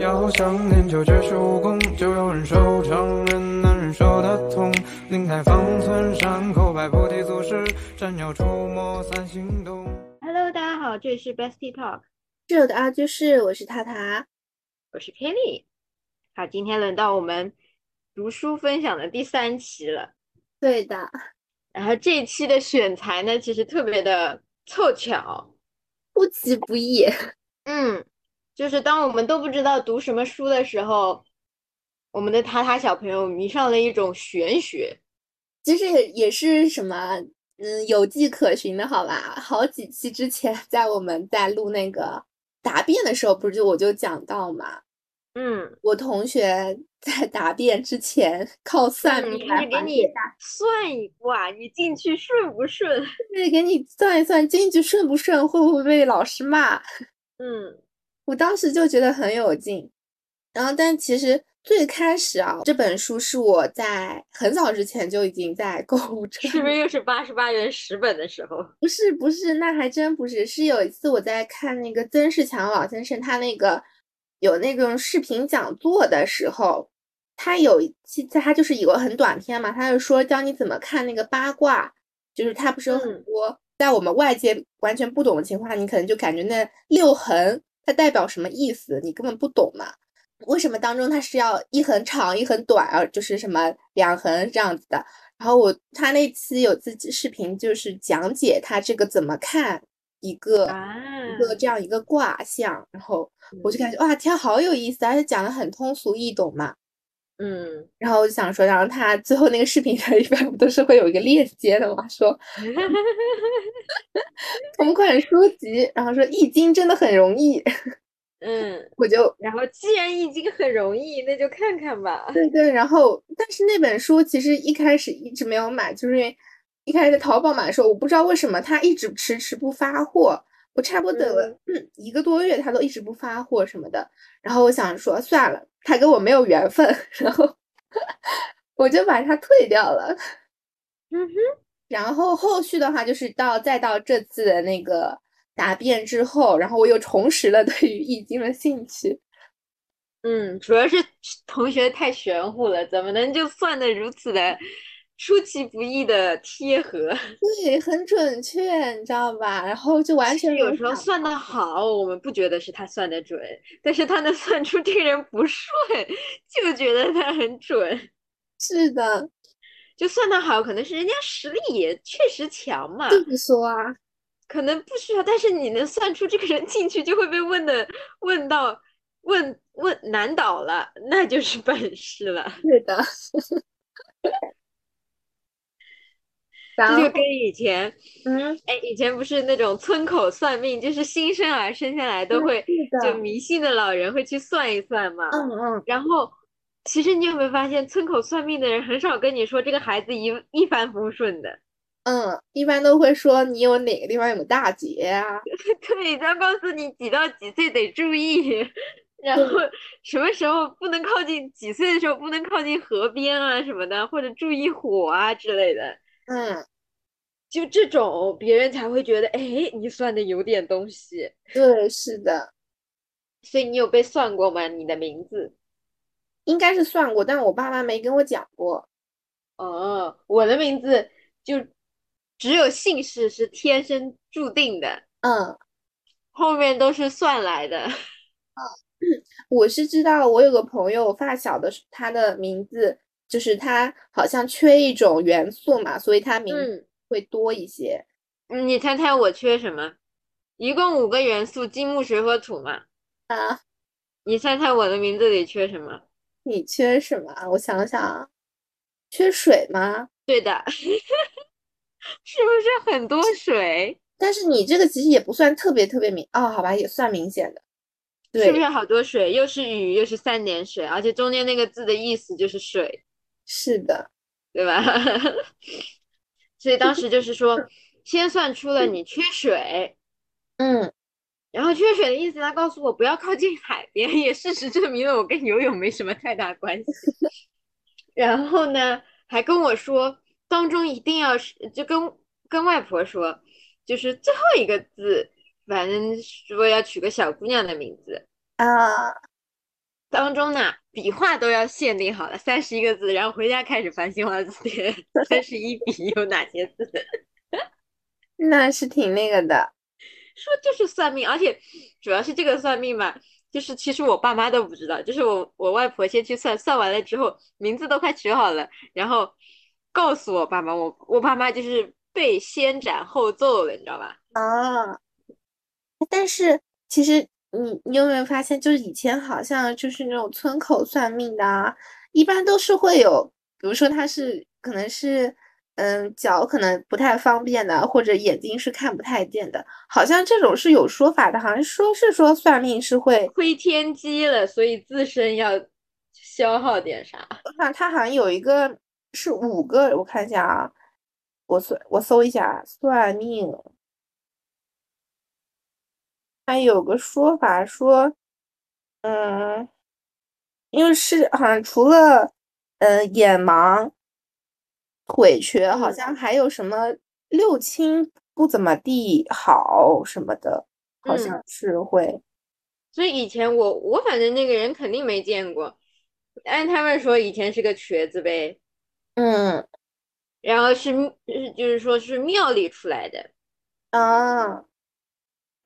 要想练就绝世武功，就要忍受常，人难忍受的痛。林海方寸山口百菩提祖师，斩妖除魔三心动。Hello，大家好，这里是 Bestie Talk，室友的阿居士，我是塔塔。我是 Kelly。好，今天轮到我们读书分享的第三期了。对的，然后这一期的选材呢，其实特别的凑巧，出其不意。嗯，就是当我们都不知道读什么书的时候，我们的塔塔小朋友迷上了一种玄学。其实也也是什么，嗯，有迹可循的，好吧？好几期之前，在我们在录那个答辩的时候，不是就我就讲到嘛，嗯，我同学在答辩之前靠算命来给你算一卦，你进去顺不顺？对，给你算一算进去顺不顺，会不会被老师骂？嗯，我当时就觉得很有劲，然后但其实最开始啊，这本书是我在很早之前就已经在购物车，是不是又是八十八元十本的时候？不是不是，那还真不是，是有一次我在看那个曾仕强老先生他那个有那种视频讲座的时候，他有一期他就是有个很短片嘛，他就说教你怎么看那个八卦，就是他不是有很多。在我们外界完全不懂的情况下，你可能就感觉那六横它代表什么意思，你根本不懂嘛？为什么当中它是要一横长一横短啊？就是什么两横这样子的？然后我他那期有自己视频，就是讲解他这个怎么看一个一个这样一个卦象，然后我就感觉哇天，好有意思，而且讲的很通俗易懂嘛。嗯，然后我就想说，然后他最后那个视频里一般不都是会有一个链接的嘛？说 同款书籍，然后说《易经》真的很容易。嗯，我就然后既然《易经》很容易，那就看看吧。对对，然后但是那本书其实一开始一直没有买，就是因为一开始在淘宝买的时候，我不知道为什么它一直迟迟不发货，我差不多等了嗯一个多月，它都一直不发货什么的。然后我想说算了。他跟我没有缘分，然后我就把它退掉了。嗯哼，然后后续的话就是到再到这次的那个答辩之后，然后我又重拾了对于易经的兴趣。嗯，主要是同学太玄乎了，怎么能就算的如此的？出其不意的贴合，对，很准确，你知道吧？然后就完全有时候算的好，我们不觉得是他算的准，但是他能算出这个人不顺，就觉得他很准。是的，就算的好，可能是人家实力也确实强嘛。这么说啊，可能不需要，但是你能算出这个人进去就会被问的问到问问难倒了，那就是本事了。是的。这就跟以前，嗯，哎，以前不是那种村口算命，就是新生儿生下来都会，就迷信的老人会去算一算嘛。嗯嗯。然后，其实你有没有发现，村口算命的人很少跟你说这个孩子一一帆风顺的。嗯，一般都会说你有哪个地方有个大劫啊。对，他告诉你几到几岁得注意，然后什么时候不能靠近，几岁的时候不能靠近河边啊什么的，或者注意火啊之类的。嗯，就这种别人才会觉得，哎，你算的有点东西。对，是的。所以你有被算过吗？你的名字应该是算过，但我爸妈没跟我讲过。哦，我的名字就只有姓氏是天生注定的，嗯，后面都是算来的。嗯，我是知道，我有个朋友发小的，他的名字。就是它好像缺一种元素嘛，所以它名会多一些。你猜猜我缺什么？一共五个元素：金木水火土嘛。啊，你猜猜我的名字里缺什么？你缺什么？我想想，缺水吗？对的，是不是很多水？但是你这个其实也不算特别特别明哦，好吧，也算明显的。对是不是好多水？又是雨，又是三点水，而且中间那个字的意思就是水。是的，对吧？所以当时就是说，先算出了你缺水，嗯，然后缺水的意思，他告诉我不要靠近海边，也事实证明了我跟游泳没什么太大关系。然后呢，还跟我说当中一定要是，就跟跟外婆说，就是最后一个字，反正说要取个小姑娘的名字啊。当中呢，笔画都要限定好了，三十一个字，然后回家开始翻新华字典，三十一笔有哪些字？那是挺那个的。说就是算命，而且主要是这个算命嘛，就是其实我爸妈都不知道，就是我我外婆先去算，算完了之后名字都快取好了，然后告诉我爸妈，我我爸妈就是被先斩后奏了，你知道吧？啊，但是其实你你有没有发现，就是以前好像就是那种村口算命的啊，一般都是会有，比如说他是可能是。嗯，脚可能不太方便的，或者眼睛是看不太见的，好像这种是有说法的，好像说是说算命是会亏天机了，所以自身要消耗点啥？那他好像有一个是五个，我看一下啊，我搜我搜一下算命，还有个说法说，嗯，因为是好像除了呃眼盲。腿瘸好像还有什么六亲不怎么地好什么的，好像是会。所以以前我我反正那个人肯定没见过，按他们说以前是个瘸子呗。嗯，然后是就是说是庙里出来的啊。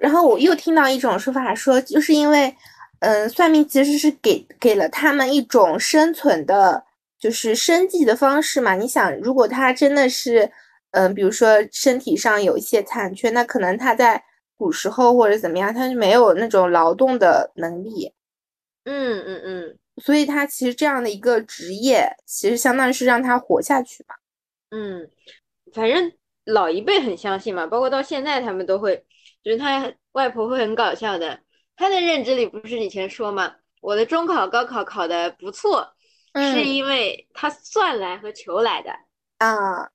然后我又听到一种说法说，就是因为嗯，算命其实是给给了他们一种生存的。就是生计的方式嘛，你想，如果他真的是，嗯，比如说身体上有一些残缺，那可能他在古时候或者怎么样，他是没有那种劳动的能力。嗯嗯嗯，所以他其实这样的一个职业，其实相当于是让他活下去嘛。嗯，反正老一辈很相信嘛，包括到现在他们都会，就是他外婆会很搞笑的，他的认知里不是以前说嘛，我的中考、高考考的不错。是因为他算来和求来的啊，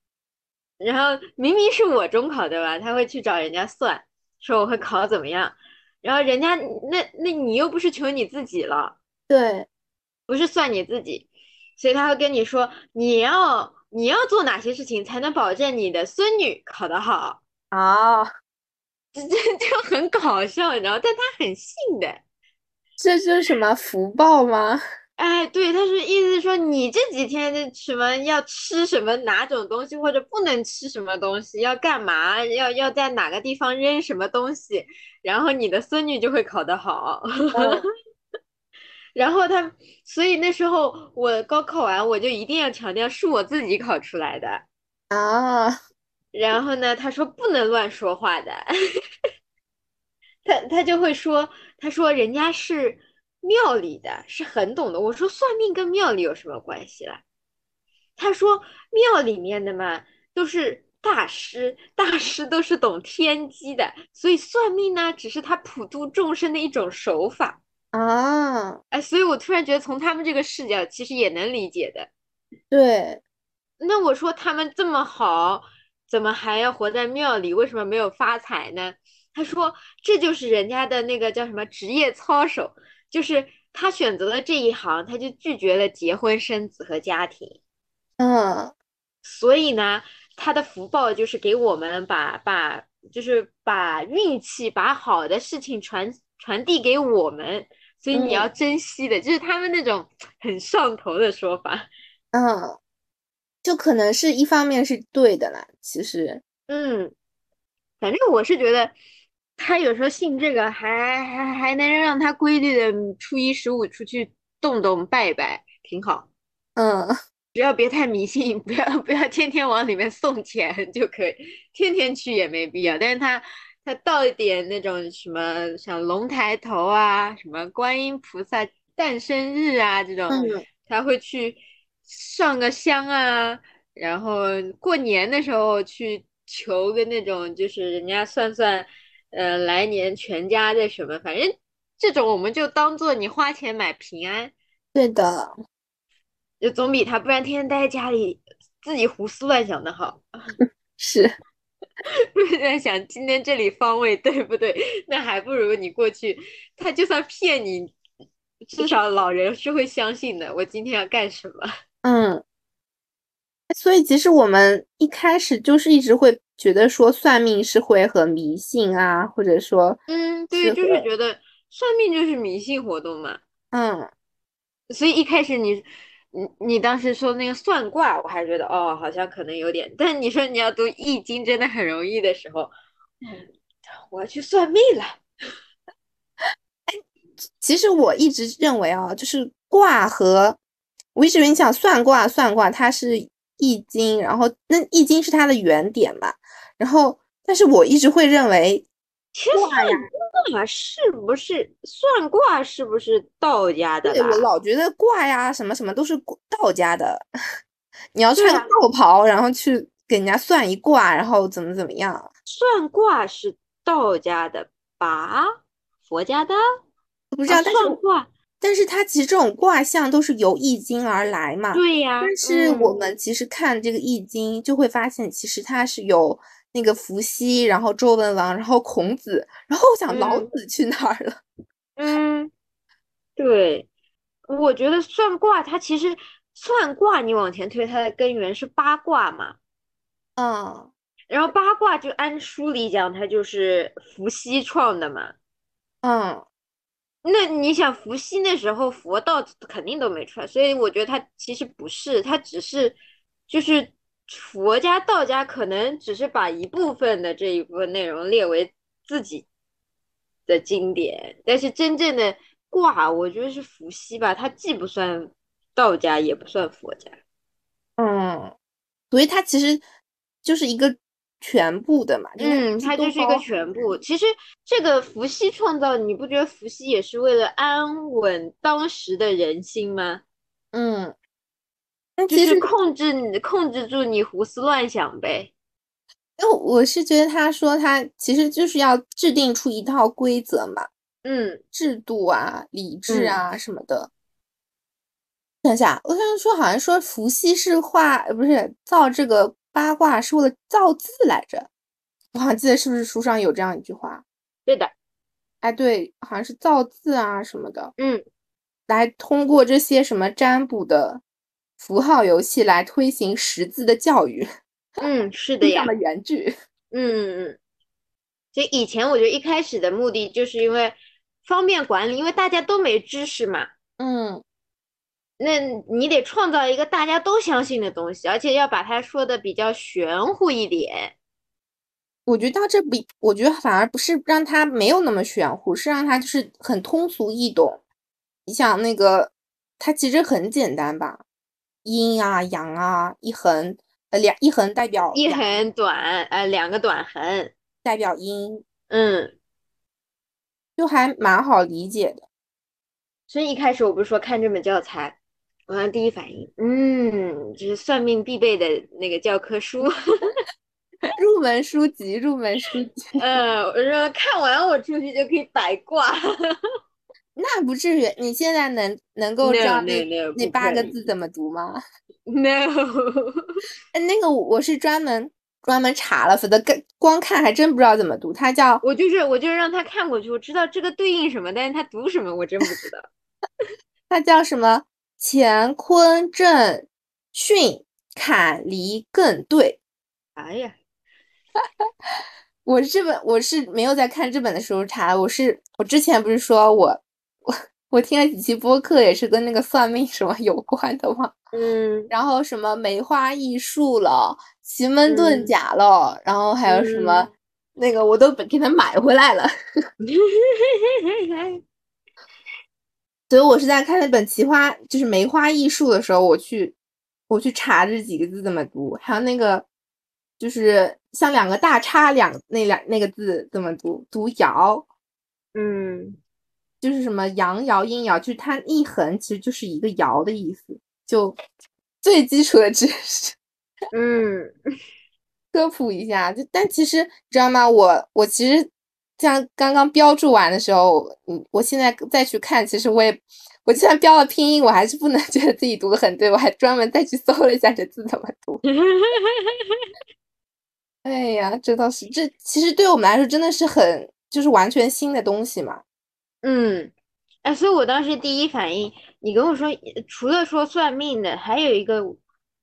然后明明是我中考对吧？他会去找人家算，说我会考怎么样，然后人家那那你又不是求你自己了，对，不是算你自己，所以他会跟你说你要你要做哪些事情才能保证你的孙女考得好啊，这这 就很搞笑，你知道？但他很信的，这就是什么福报吗？哎，对，他是意思是说，你这几天的什么要吃什么哪种东西，或者不能吃什么东西，要干嘛，要要在哪个地方扔什么东西，然后你的孙女就会考得好。然后他，所以那时候我高考完，我就一定要强调是我自己考出来的啊。然后呢，他说不能乱说话的，他他就会说，他说人家是。庙里的是很懂的，我说算命跟庙里有什么关系啦？他说庙里面的嘛都是大师，大师都是懂天机的，所以算命呢只是他普度众生的一种手法啊。哎，所以我突然觉得从他们这个视角其实也能理解的。对，那我说他们这么好，怎么还要活在庙里？为什么没有发财呢？他说这就是人家的那个叫什么职业操守。就是他选择了这一行，他就拒绝了结婚生子和家庭，嗯，所以呢，他的福报就是给我们把把，就是把运气、把好的事情传传递给我们，所以你要珍惜的，就是他们那种很上头的说法，嗯，就可能是一方面是对的啦，其实，嗯，反正我是觉得。他有时候信这个，还还还能让他规律的初一十五出去动动拜拜，挺好。嗯，只要别太迷信，不要不要天天往里面送钱 就可以，天天去也没必要。但是他他到一点那种什么像龙抬头啊，什么观音菩萨诞生日啊这种，他会去上个香啊，然后过年的时候去求个那种，就是人家算算。呃，来年全家的什么，反正这种我们就当做你花钱买平安。对的，就总比他不然天天待在家里自己胡思乱想的好。是，在想今天这里方位对不对？那还不如你过去，他就算骗你，至少老人是会相信的。我今天要干什么？嗯。所以其实我们一开始就是一直会觉得说算命是会很迷信啊，或者说，嗯，对，就是觉得算命就是迷信活动嘛。嗯，所以一开始你，你你当时说那个算卦，我还觉得哦，好像可能有点。但你说你要读易经，真的很容易的时候，嗯，我要去算命了。其实我一直认为啊，就是卦和我一直以为你想算卦，算卦它是易经，然后那易经是它的原点嘛，然后但是我一直会认为，其实算卦是不是算卦是不是道家的？对我老觉得卦呀什么什么都是道家的，你要穿道袍，然后去给人家算一卦，然后怎么怎么样？算卦是道家的吧？佛家的？不知道，但是卦，但是它其实这种卦象都是由易经而来嘛。对呀。但是我们其实看这个易经，就会发现其实它是有那个伏羲，然后周文王，然后孔子，然后我想老子去哪儿了？嗯，对，我觉得算卦它其实算卦，你往前推，它的根源是八卦嘛。嗯。然后八卦就按书里讲，它就是伏羲创的嘛。嗯。那你想，伏羲那时候佛道肯定都没出来，所以我觉得他其实不是，他只是就是佛家、道家可能只是把一部分的这一部分内容列为自己的经典，但是真正的卦，我觉得是伏羲吧，他既不算道家，也不算佛家，嗯，所以他其实就是一个。全部的嘛，嗯，它就是一个全部。其实这个伏羲创造，你不觉得伏羲也是为了安稳当时的人心吗？嗯，其实控制你，控制住你胡思乱想呗。因为我是觉得他说他其实就是要制定出一套规则嘛，嗯，制度啊、理智啊什么的。等下，我想说，好像说伏羲是画，不是造这个。八卦是为了造字来着，我好像记得是不是书上有这样一句话？对的，哎，对，好像是造字啊什么的，嗯，来通过这些什么占卜的符号游戏来推行识字的教育，嗯，是的呀，的原句，嗯 嗯嗯，所以以前我觉得一开始的目的就是因为方便管理，因为大家都没知识嘛，嗯。那你得创造一个大家都相信的东西，而且要把它说的比较玄乎一点。我觉得这比，我觉得反而不是让它没有那么玄乎，是让它就是很通俗易懂。你想那个，它其实很简单吧？阴啊阳啊，一横呃两一横代表一横短呃两个短横代表阴，嗯，就还蛮好理解的。所以一开始我不是说看这本教材。我第一反应，嗯，这是算命必备的那个教科书，入门书籍，入门书籍。呃，我说看完我出去就可以摆卦，那不至于。你现在能能够知道那那八个字怎么读吗？No，哎，那个我是专门专门查了，否则跟光看还真不知道怎么读。它叫我就是我就是让他看过去，我知道这个对应什么，但是他读什么我真不知道。它叫什么？乾坤震巽坎离艮兑，哎呀，我这本我是没有在看这本的时候查，我是我之前不是说我我我听了几期播客，也是跟那个算命什么有关的吗？嗯，然后什么梅花易数了，奇门遁甲了，然后还有什么那个我都给他买回来了。所以我是在看那本《奇花》就是《梅花易数》的时候，我去我去查这几个字怎么读，还有那个就是像两个大叉两那两那个字怎么读，读爻，嗯，就是什么阳爻阴爻，就是它一横其实就是一个爻的意思，就最基础的知识，嗯，科普一下。就但其实你知道吗？我我其实。像刚刚标注完的时候，嗯，我现在再去看，其实我也，我就算标了拼音，我还是不能 觉得自己读的很对，我还专门再去搜了一下这字怎么读。哎呀，这倒是，这其实对我们来说真的是很，就是完全新的东西嘛。嗯，哎，所以我当时第一反应，你跟我说，除了说算命的，还有一个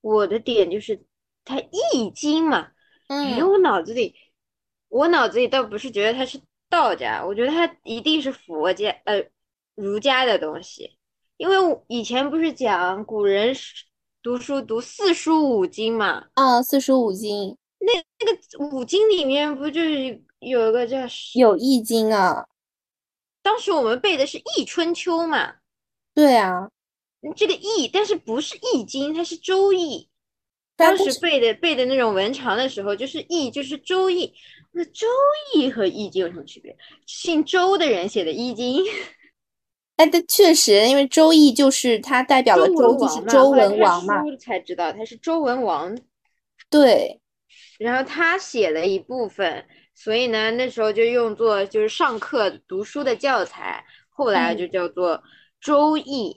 我的点就是它易经嘛，嗯，我脑子里。我脑子里倒不是觉得它是道家，我觉得它一定是佛家，呃，儒家的东西。因为以前不是讲古人读书读四书五经嘛，嗯，四书五经那那个五经里面不就是有一个叫有易经啊，当时我们背的是《易春秋》嘛，对啊，这个易，但是不是易经，它是周易。当时背的背的那种文长的时候，就是易，就是周易。那周易和易经有什么区别？姓周的人写的易经，哎，但确实，因为周易就是它代表了周，就是周文王嘛，书才知道他是周文王，对，然后他写了一部分，所以呢，那时候就用作就是上课读书的教材，后来嗯就叫做《周易》。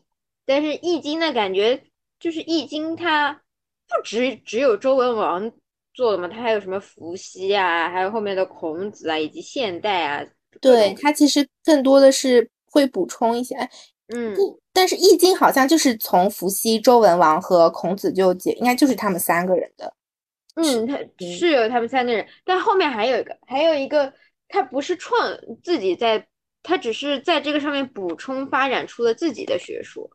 但是《易经》呢，感觉就是《易经》，它不只只有周文王做的嘛，他还有什么伏羲啊，还有后面的孔子啊，以及现代啊，各对，种它其实更多的是会补充一些，哎，嗯，但是《易经》好像就是从伏羲、周文王和孔子就解，应该就是他们三个人的。嗯，他是有他们三个人，但后面还有一个，还有一个，他不是创自己在，他只是在这个上面补充发展出了自己的学说。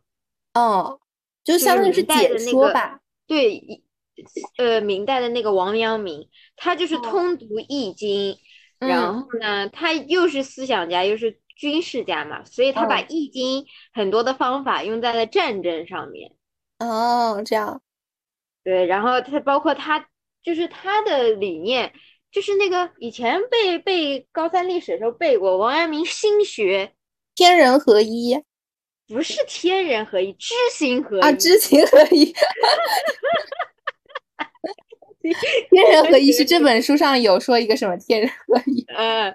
哦，就就相当于是解说吧。对，一呃，明代的那个王阳明，他就是哦。通读易经，然嗯。后呢，他又是思想家，又是军事家嘛，所以他把嗯易经很多的方法用在了战争上面。哦，这样，对，然后他包括他就是他的理念，就是那个以前背背高三历史的时候背过王阳明心学，天人合一不是天人合一，知行合一啊，知行合一。天人合一是这本书上有说一个什么天人合一？呃，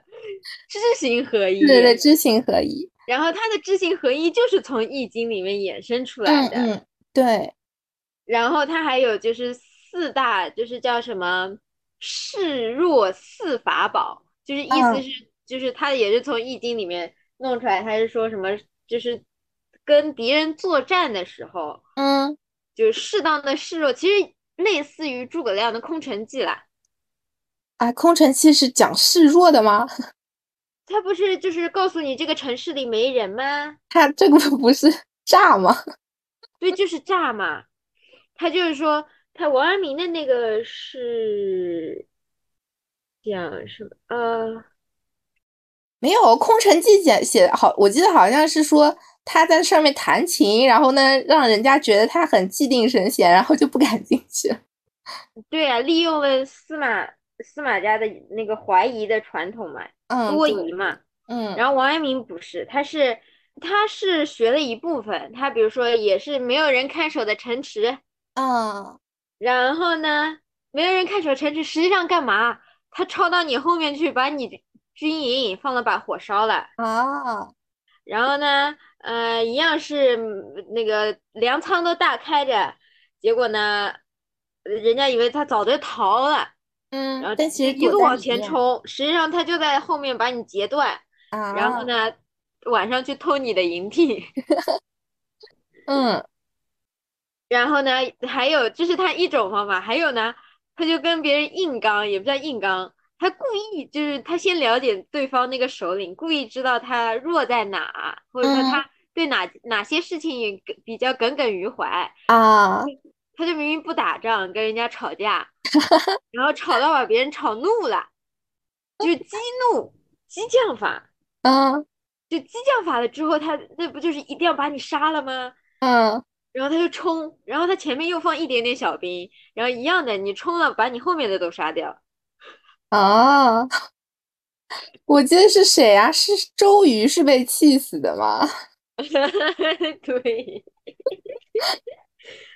知行合一。对对对，知行合一。然后他的知行合一就是从易经里面衍生出来的。嗯嗯，对，然后他还有就是四大，就是叫什么示弱四法宝，就是意思嗯是，就是他也是从易经里面弄出来，他是说什么，就是跟敌人作战的时候，嗯，就是适当的示弱，其实类似于诸葛亮的空城计啦。啊，空城计是讲示弱的吗？他不是就是告诉你这个城市里没人吗？他这个不是诈吗？对，就是诈嘛。他就是说，他王阳明的那个是讲什么？呃，没有，空城计写写得好，我记得好像是说他在上面弹琴，然后呢，让人家觉得他很气定神闲，然后就不敢进去。对啊，利用了司马司马家的那个怀疑的传统嘛，嗯，多对疑嘛。嗯，然后王阳明不是，他是他是学了一部分，他比如说也是没有人看守的城池，嗯，然后呢，没有人看守城池，实际上干嘛？他抄到你后面去，把你军营放了把火烧了。啊，然后呢，呃，一样是嗯那个粮仓都大开着，结果呢，呃人家以为他早就逃了，嗯，然后但其实一路往前冲，实际上他就在后面把你截断，啊，然后呢，晚上去偷你的营地，嗯，然后呢，还有这是他一种方法，还有呢，他就跟别人硬刚，也不叫硬刚。他故意就是他先了解对方那个首领，故意知道他弱在哪，或者说嗯。他对哪哪些事情也比较耿耿于怀，啊，他就明明不打仗，跟人家吵架，然后吵到把别人吵怒了，就是激怒激将法，嗯。就激将法了之后，他那不就是一定要把你杀了吗？嗯，然后他就冲，然后他前面又放一点点小兵，然后一样的，你冲了，把你后面的都杀掉。啊，我记得是谁啊？是周瑜是被气死的吗？对，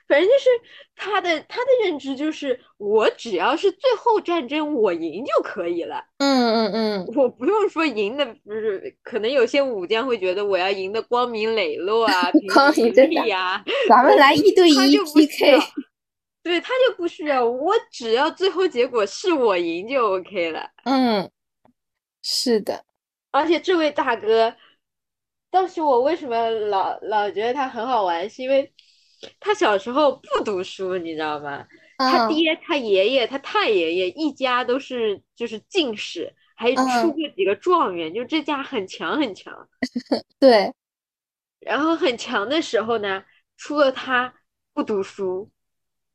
反正就是他的他的认知就是，我只要是最后战争我赢就可以了，嗯嗯嗯，我不用说赢的不是，可能有些武将会觉得我要赢得光明磊落啊，凭光明实正大啊，咱们来 一对一 PK 要。对他就不需要，我只要最后结果是我赢就 OK 了。嗯，是的，而且这位大哥，当时我为什么老老觉得他很好玩，是因为他小时候不读书，你知道吗？他嗯爹、他爷爷、他太爷爷一家都是就是进士，还嗯出过几个状元，就这家很强很强。对，然后很强的时候呢，除了他不读书，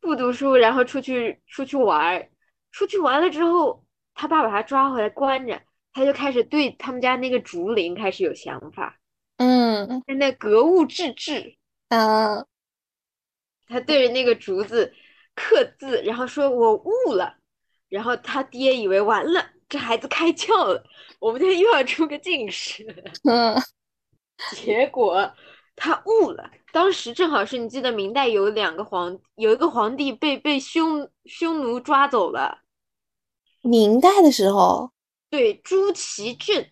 不读书，然后出去出去玩儿，出去玩了之后，他爸把他抓回来关着，他就开始对他们家那个竹林开始有想法，嗯在那格物致知。啊他对着那个竹子刻字，然后说：“我悟了。”然后他爹以为完了，这孩子开窍了，我们家又要出个进士。嗯结果他悟了。当时正好是你记得明代有两个皇，有一个皇帝被被匈匈奴抓走了，明代的时候对，朱祁镇。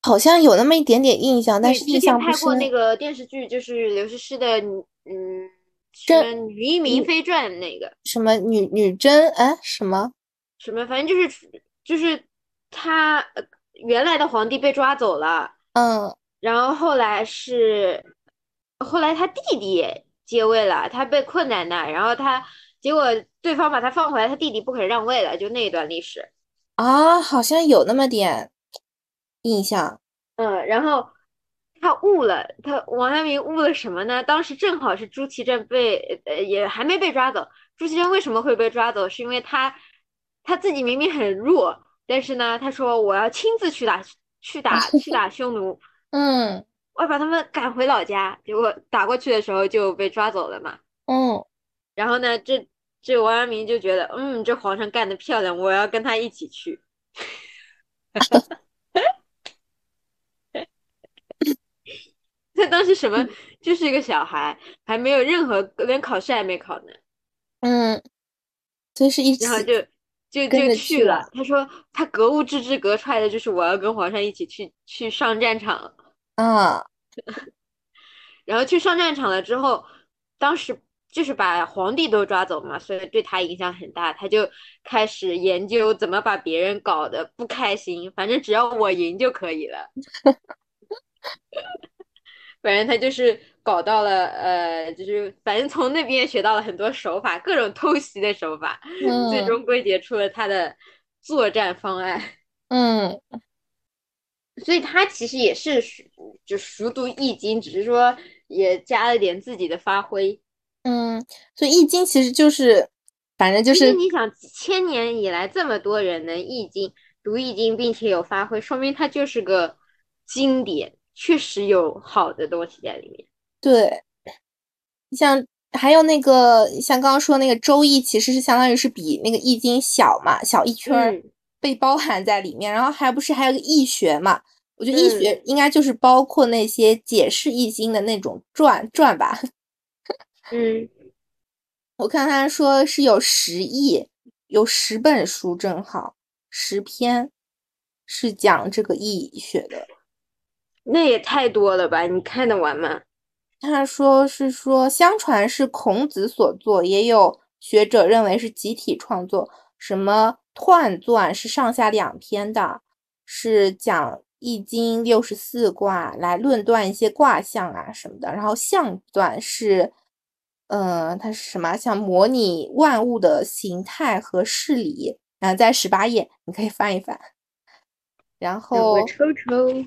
好像有那么一点点印象，但，是之前印象不深。拍过那个电视剧，就是刘诗诗的，嗯，什这么《女医明妃传》那个。什么女女真哎什么什么，反正就是就是他呃原来的皇帝被抓走了，嗯然后后来是后来他弟弟也接位了，他被困在那儿，然后他结果对方把他放回来，他弟弟不肯让位了，就那一段历史。啊，好像有那么点印象。嗯，然后他悟了，他王阳明悟了什么呢？当时正好是朱祁镇被呃也还没被抓走，朱祁镇为什么会被抓走？是因为他他自己明明很弱，但是呢，他说我要亲自去打去打去打匈奴，嗯我要把他们赶回老家。结果打过去的时候就被抓走了嘛。嗯然后呢，这这王阳明就觉得，嗯，这皇上干得漂亮，我要跟他一起去。他当时什么，就是一个小孩，还没有任何，连考试还没考呢，嗯，就是一起然后就就就去了去了。他说他格物致知格出来的就是我要跟皇上一起去去上战场。啊 然后去上战场了之后，当时就是把皇帝都抓走嘛，所以对他影响很大。他就开始研究怎么把别人搞得不开心，反正只要我赢就可以了。反正他就是搞到了，呃，就是反正从那边学到了很多手法，各种偷袭的手法，最嗯终归结出了他的作战方案。嗯所以他其实也是熟就熟读易经，只是说也加了点自己的发挥。嗯，所以易经其实就是，反正就是你想，千年以来这么多人能易经读易经，并且有发挥，说明它就是个经典，确实有好的东西在里面。对，像还有那个像刚刚说那个周易，其实是相当于是比那个易经小嘛，小一圈儿嗯被包含在里面。然后还不是还有个易学嘛？我觉得易嗯学应该就是包括那些解释易经的那种传传吧。嗯，我看他说是有十亿，有十本书，正好十篇是讲这个易学的。那也太多了吧？你看得完吗？他说是说，相传是孔子所作，也有学者认为是集体创作。什么《彖传》是上下两篇的，是讲《易经》六十四卦来论断一些卦象啊什么的。然后《象传》是，嗯、它是什么？像模拟万物的形态和事理。然后在十八页，你可以翻一翻。然后抽抽。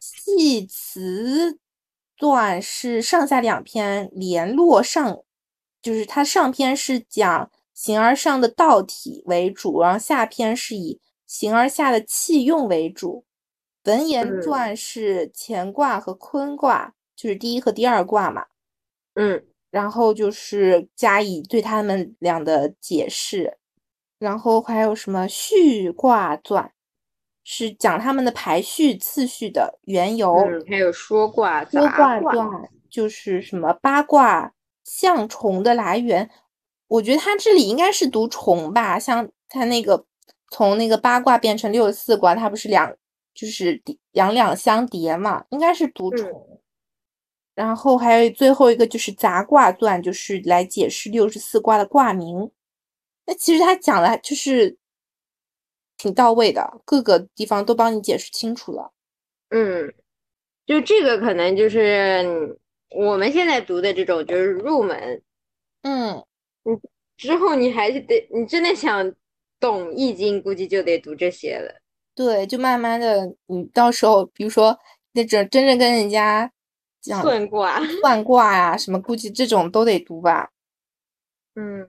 系辞段是上下两篇联络上，就是它上篇是讲形而上的道体为主，然后下篇是以形而下的气用为主。文言嗯传是乾卦和坤卦，就是第一和第二卦嘛，嗯然后就是加以对他们俩的解释，然后还有什么序卦传，是讲他们的排序次序的缘由。嗯，还有说卦、说卦。卦传就是什么八卦象虫的来源，我觉得他这里应该是读虫吧，像他那个从那个八卦变成六十四卦，它不是两就是两两相叠嘛，应该是读嗯虫。然后还有最后一个就是杂卦传，就是来解释六十四卦的卦名。那其实他讲的就是挺到位的，各个地方都帮你解释清楚了。嗯，就这个可能就是嗯我们现在读的这种，就是入门。嗯，之后你还是得，你真的想懂易经，估计就得读这些了。对，就慢慢的，你到时候比如说那种真正跟人家讲算卦，算卦呀、什么，估计这种都得读吧。嗯，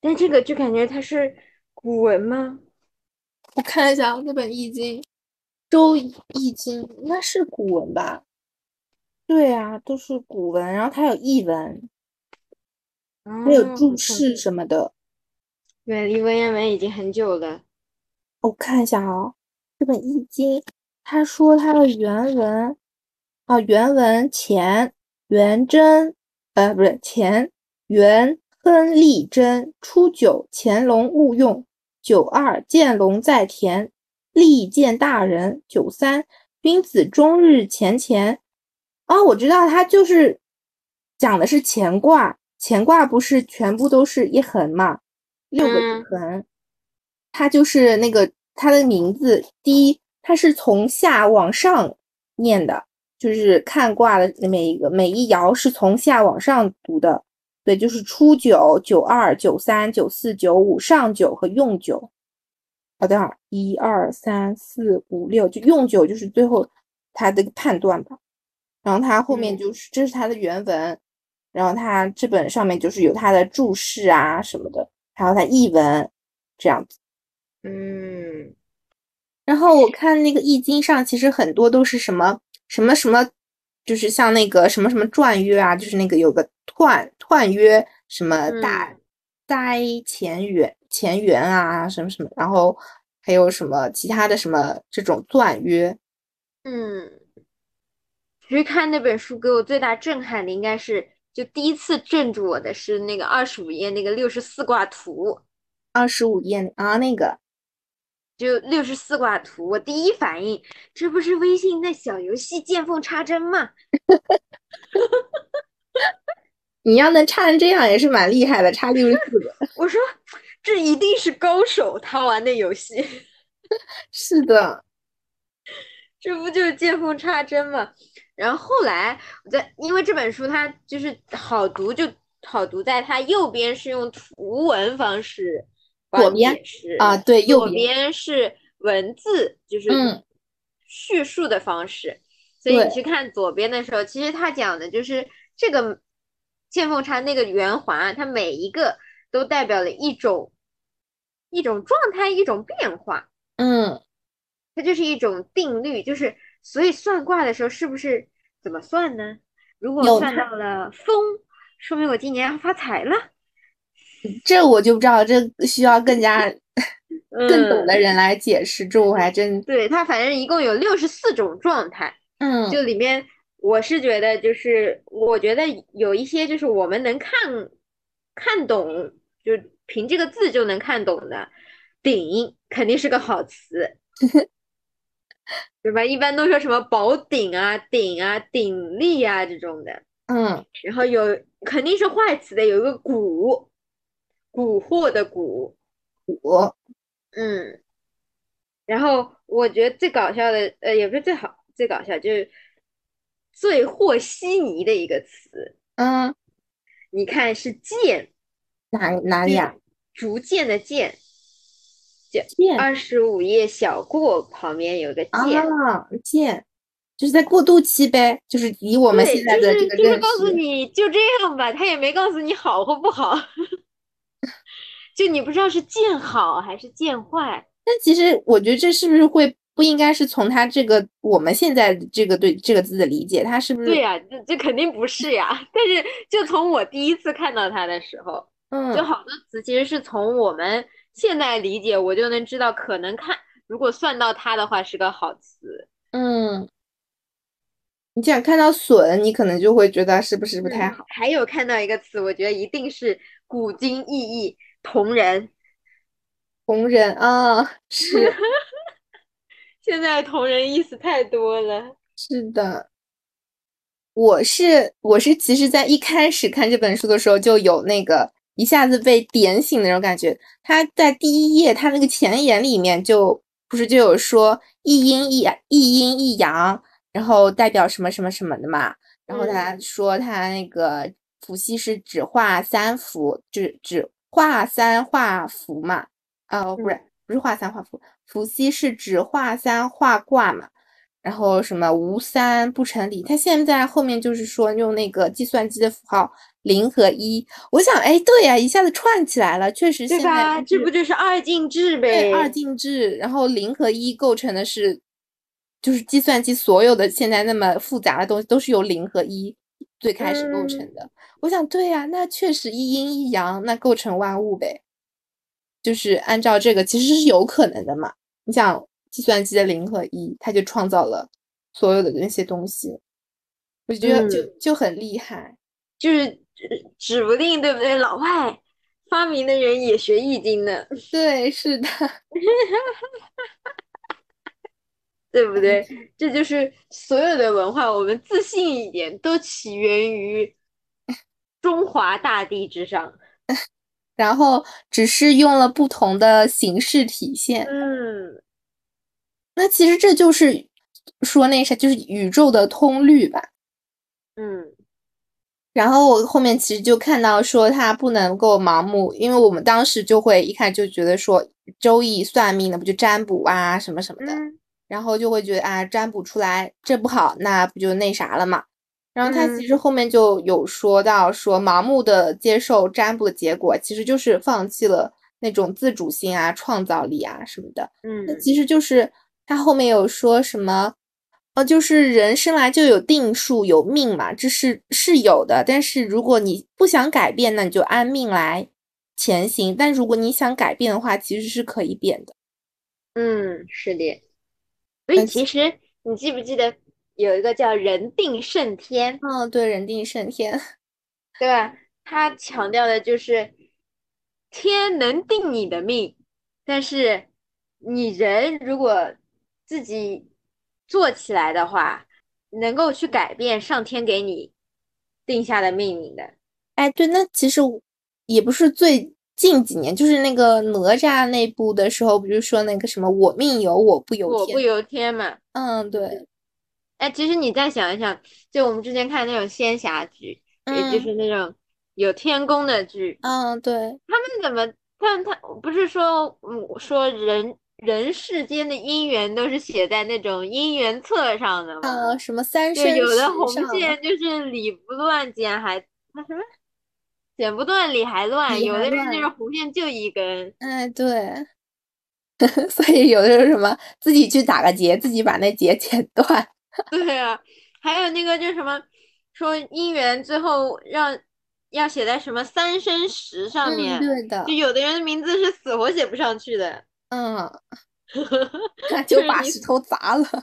但这个就感觉它是古文吗？我看一下啊这本《易经》，《周易经》应该是古文吧？对啊，都是古文，然后它有译文，还有哦注释什么的。远，离文言文已经很久了。我看一下啊，这本《易经》，他说它的原文啊，原文乾元贞，呃，不是乾元亨利贞，初九乾隆勿用，九二见龙在田，利见大人，九三君子终日乾乾。啊，我知道它就是讲的是乾卦，乾卦不是全部都是一横嘛，六个一嗯横。它就是那个它的名字，第一，它是从下往上念的，就是看卦的每一个每一爻是从下往上读的，对，就是初九、九二、九三、九四、九五、上九和用九。好的，一二三四五六，就用九就是最后他的判断吧。然后他后面嗯就是这是他的原文，然后它这本上面就是有它的注释啊什么的，还有它译文这样子。嗯，然后我看那个易经上，其实很多都是什么什么什么，就是像那个什么什么传曰啊，就是那个有个彖彖曰什么大嗯灾前缘前缘啊，什么什么，然后还有什么其他的什么这种钻曰，嗯，其实看那本书给我最大震撼的应该是，就第一次镇住我的是那个二十五页那个六十四卦图，二十五页啊那个就六十四卦图，我第一反应这不是微信那小游戏见缝插针吗？你要能差成这样也是蛮厉害的，差六十四个。我说这一定是高手他玩的游戏，是的，这不就是见缝插针吗？然后后来我在，因为这本书它就是好读，就好读在它右边是用图文方式左边啊对右左边边是文字，就是嗯叙述的方式。所以你去看左边的时候，其实它讲的就是这个见缝插那个圆环，它每一个都代表了一种一种状态，一种变化。嗯，它就是一种定律，就是所以算卦的时候是不是怎么算呢？如果算到了风，说明我今年要发财了。这我就不知道，这需要更加 更懂嗯，的人来解释，这我还真对，它反正一共有六十四种状态，嗯就里面我是觉得就是我觉得有一些就是我们能看看懂，就凭这个字就能看懂的，鼎肯定是个好词。对吧？一般都说什么宝鼎啊、鼎啊、鼎立啊这种的，嗯。然后有肯定是坏词的，有一个蛊，蛊惑的蛊，蛊嗯，然后我觉得最搞笑的，呃，也不是最好最搞笑，就是最和稀泥的一个词，嗯。你看是渐，哪哪里啊？逐渐的渐，剑二十五页小过旁边有个渐。啊，剑就是在过渡期呗，就是以我们，现在就是的这个认就是告诉，你就这样吧，他也没告诉你好或不好，就你不知道是见好还是见坏。但其实我觉得这是不是会不应该是从他这个我们现在这个对这个字的理解，他是不是对呀、这这肯定不是呀。但是就从我第一次看到他的时候，嗯就嗯好多词其实是从我们现在理解，我就能知道，可能看如果算到它的话是个好词。嗯，你想看到损，你可能就会觉得是不是不太嗯好。还有看到一个词，我觉得一定是古今意义同人。同人啊，是 现在同人意思太多了。是的，我是我是其实，在一开始看这本书的时候，就有那个一下子被点醒的那种感觉。他在第一页，他那个前言里面就不是就有说一阴一一阴一阳，然后代表什么什么什么的嘛。然后他嗯说他那个伏羲是只画三伏，只只画三画伏嘛。哦，不是嗯不是画三画伏，伏羲是只画三画卦嘛。然后什么无三不成理，他现在后面就是说用那个计算机的符号零和一。我想，哎，对呀，一下子串起来了，确实对吧？这不就是二进制呗？对二进制，然后零和一构成的是，就是计算机所有的现在那么复杂的东西都是由零和一最开始构成的。我想，对呀，那确实一阴一阳，那构成万物呗。就是按照这个，其实是有可能的嘛。你想。计算机的零和一，它就创造了所有的那些东西，我觉得就就很厉害，就是指不定对不对？老外发明的人也学易经呢，对，是的，对不对？这就是所有的文化，我们自信一点，都起源于中华大地之上，然后只是用了不同的形式体现，嗯。那其实这就是说那啥，就是宇宙的通律吧。嗯，然后我后面其实就看到说他不能够盲目，因为我们当时就会一看就觉得说周易算命的不就占卜啊什么什么的，然后就会觉得啊占卜出来这不好，那不就那啥了嘛。然后他其实后面就有说到说盲目的接受占卜的结果，其实就是放弃了那种自主性啊、创造力啊什么的。嗯，那其实就是。他后面有说什么？呃，就是人生来就有定数、有命嘛，这是是有的。但是如果你不想改变，那你就按命来前行。但如果你想改变的话，其实是可以变的。嗯，是的。所以其实你记不记得有一个叫“人定胜天”？嗯，对，“人定胜天”，对吧？他强调的就是天能定你的命，但是你人如果自己做起来的话，能够去改变上天给你定下的命运的。哎，对，那其实也不是最近几年，就是那个哪吒那部的时候，不是说那个什么“我命由我不由天”，我不由天嘛。嗯，对。哎，其实你再想一想，就我们之前看那种仙侠剧，也就是那种有天宫的剧，嗯，对。他们怎么？他他不是说，嗯，说人。人世间的姻缘都是写在那种姻缘册上的吗？呃，什么三生有的红线就是理不乱，剪还那什么，剪不断理还乱。有的人就是红线就一根。哎，对。所以有的时候什么自己去打个结，自己把那结剪断。对啊，还有那个就什么说姻缘最后让要写在什么三生石上面。对的。就有的人的名字是死活写不上去的。嗯，那 就把石头砸了。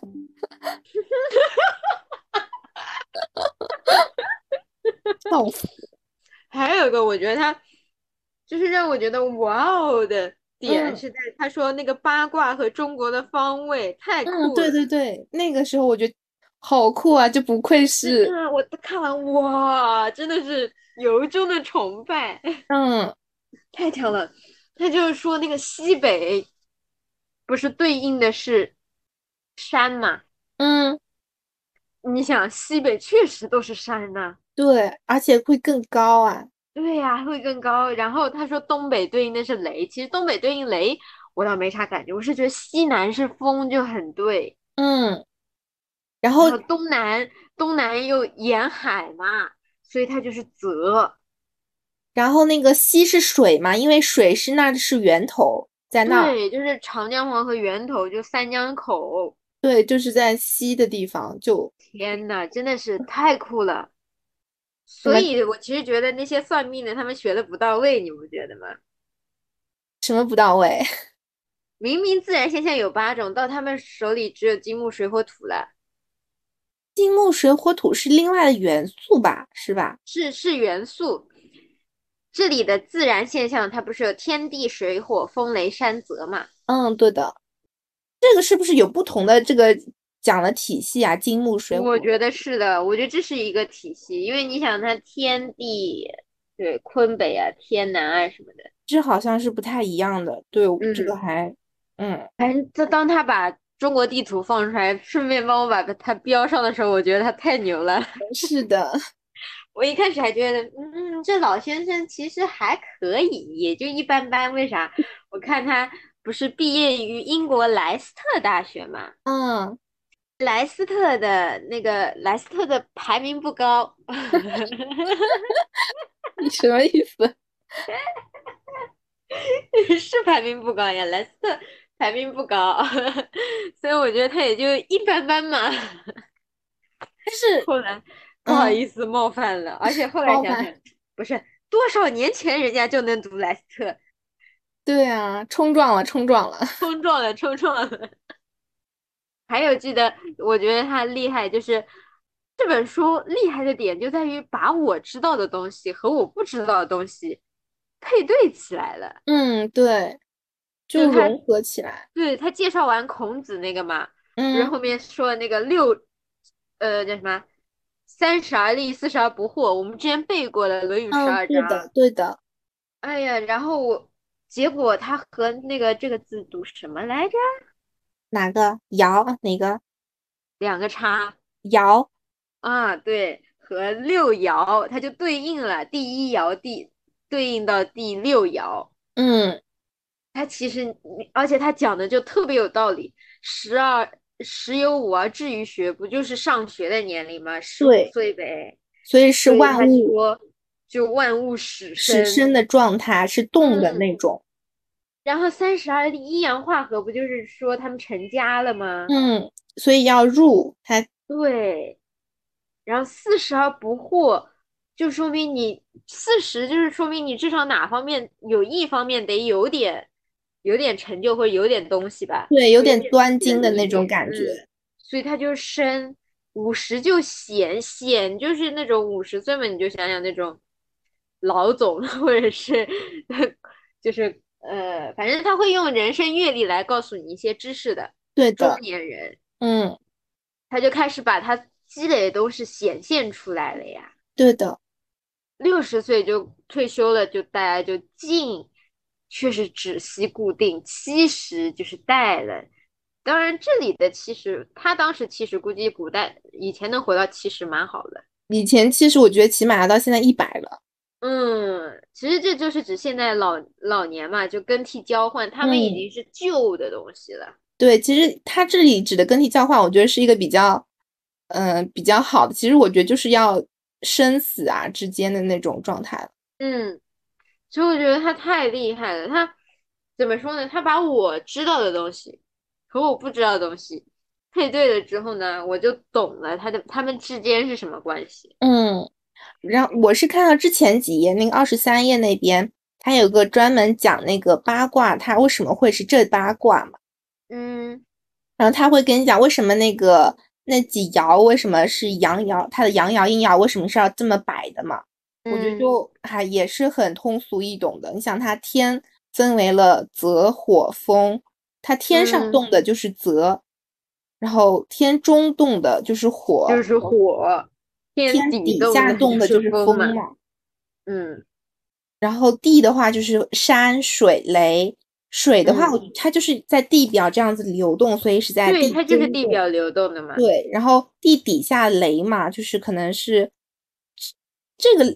笑死！还有一个，我觉得他就是让我觉得哇哦的点是在他说那个八卦和中国的方位太酷了。对对对，那个时候我觉得好酷啊，就不愧是。我看完哇，真的是由衷的崇拜。嗯，太强了。他就是说那个西北。不是对应的是山嘛？嗯，你想西北确实都是山呐，对，而且会更高啊。对呀，会更高。然后他说东北对应的是雷，其实东北对应雷，我倒没啥感觉，我是觉得西南是风就很对。嗯，然后东南东南又沿海嘛，所以它就是泽。然后那个西是水嘛，因为水是那是源头。在那对，就是长江黄河源头，就三江口。对，就是在西的地方。就天呐，真的是太酷了！所以我其实觉得那些算命的他们学的不到位，你不觉得吗？什么不到位？明明自然现象有八种，到他们手里只有金木水火土了。金木水火土是另外的元素吧？是吧？是是元素。这里的自然现象，它不是有天地水火风雷山泽嘛？嗯，对的。这个是不是有不同的这个讲的体系啊？金木水火？我觉得是的，我觉得这是一个体系，因为你想，它天地对坤北啊、天南啊什么的，这好像是不太一样的。对，这个还嗯，反正这当他把中国地图放出来，顺便帮我把它标上的时候，我觉得他太牛了。是的。我一开始还觉得，嗯，这老先生其实还可以，也就一般般。为啥？我看他不是毕业于英国莱斯特大学嘛，嗯，莱斯特的那个莱斯特的排名不高，你 什么意思？是排名不高呀，莱斯特排名不高，所以我觉得他也就一般般嘛。但是 后来不好嗯意思冒犯了，而且后来想想，不是多少年前人家就能读莱斯特，对啊，冲撞了，冲撞了。冲撞了，冲撞了。还有记得，我觉得他厉害，就是这本书厉害的点就在于把我知道的东西和我不知道的东西配对起来了。嗯，对，就融合起来。对，他介绍完孔子那个嘛，然嗯后后面说那个六，呃，叫什么？三十而立，四十而不惑。我们之前背过了《论语》十嗯，二章。对的，对的。哎呀，然后我结果他和那个这个字读什么来着？哪个爻？哪个两个叉爻？啊，对，和六爻，它就对应了第一爻第对应到第六爻。嗯，它其实，而且它讲的就特别有道理。十二十有五而志于学，不就是上学的年龄吗？十五岁呗。所以是万物说，就万物始始生的状态，是动的嗯那种。然后三十而立，阴阳化合，不就是说他们成家了吗？嗯，所以要入它。对。然后四十而不惑，就说明你四十，就是说明你至少哪方面有一方面得有点有点成就或者有点东西吧。对，有有点端自己精的那种感觉。所以他就生五十就显显就是那种五十岁嘛，你就想想那种老总或者是就是呃，反正他会用人生阅历来告诉你一些知识的对中，年人，嗯，他就开始把他积累的东西显现出来了呀。对的，六十岁就退休了，就大家就进，却是只息固定；七十就是带了。当然，这里的七十，他当时七十，估计古代以前能活到七十蛮好的。以前七十我觉得起码要到现在一百了。嗯，其实这就是指现在老老年嘛，就更替交换，他们已嗯经是旧的东西了。对，其实他这里指的更替交换，我觉得是一个比较，嗯、比较好的。其实我觉得就是要生死啊之间的那种状态了。嗯，所以我觉得他太厉害了。他怎么说呢？他把我知道的东西和我不知道的东西配对了之后呢，我就懂了他的他们之间是什么关系。嗯，然后我是看到之前几页那个二十三页那边，他有个专门讲那个八卦，他为什么会是这八卦嘛？嗯然后他会跟你讲为什么那个那几爻为什么是阳爻，它的阳爻阴爻为什么是要这么摆的嘛？我觉得嗯就还也是很通俗易懂的。你想，它天分为了泽、火、风，它天上嗯动的就是泽，然后天中动的就是火，就是火，天天底底下动的就是风嘛。嗯然后地的话就是山水雷，水的话，嗯它就是在地表这样子流动，所以是在对，地它就是地表流动的嘛。对，然后地底下雷嘛，就是可能是这个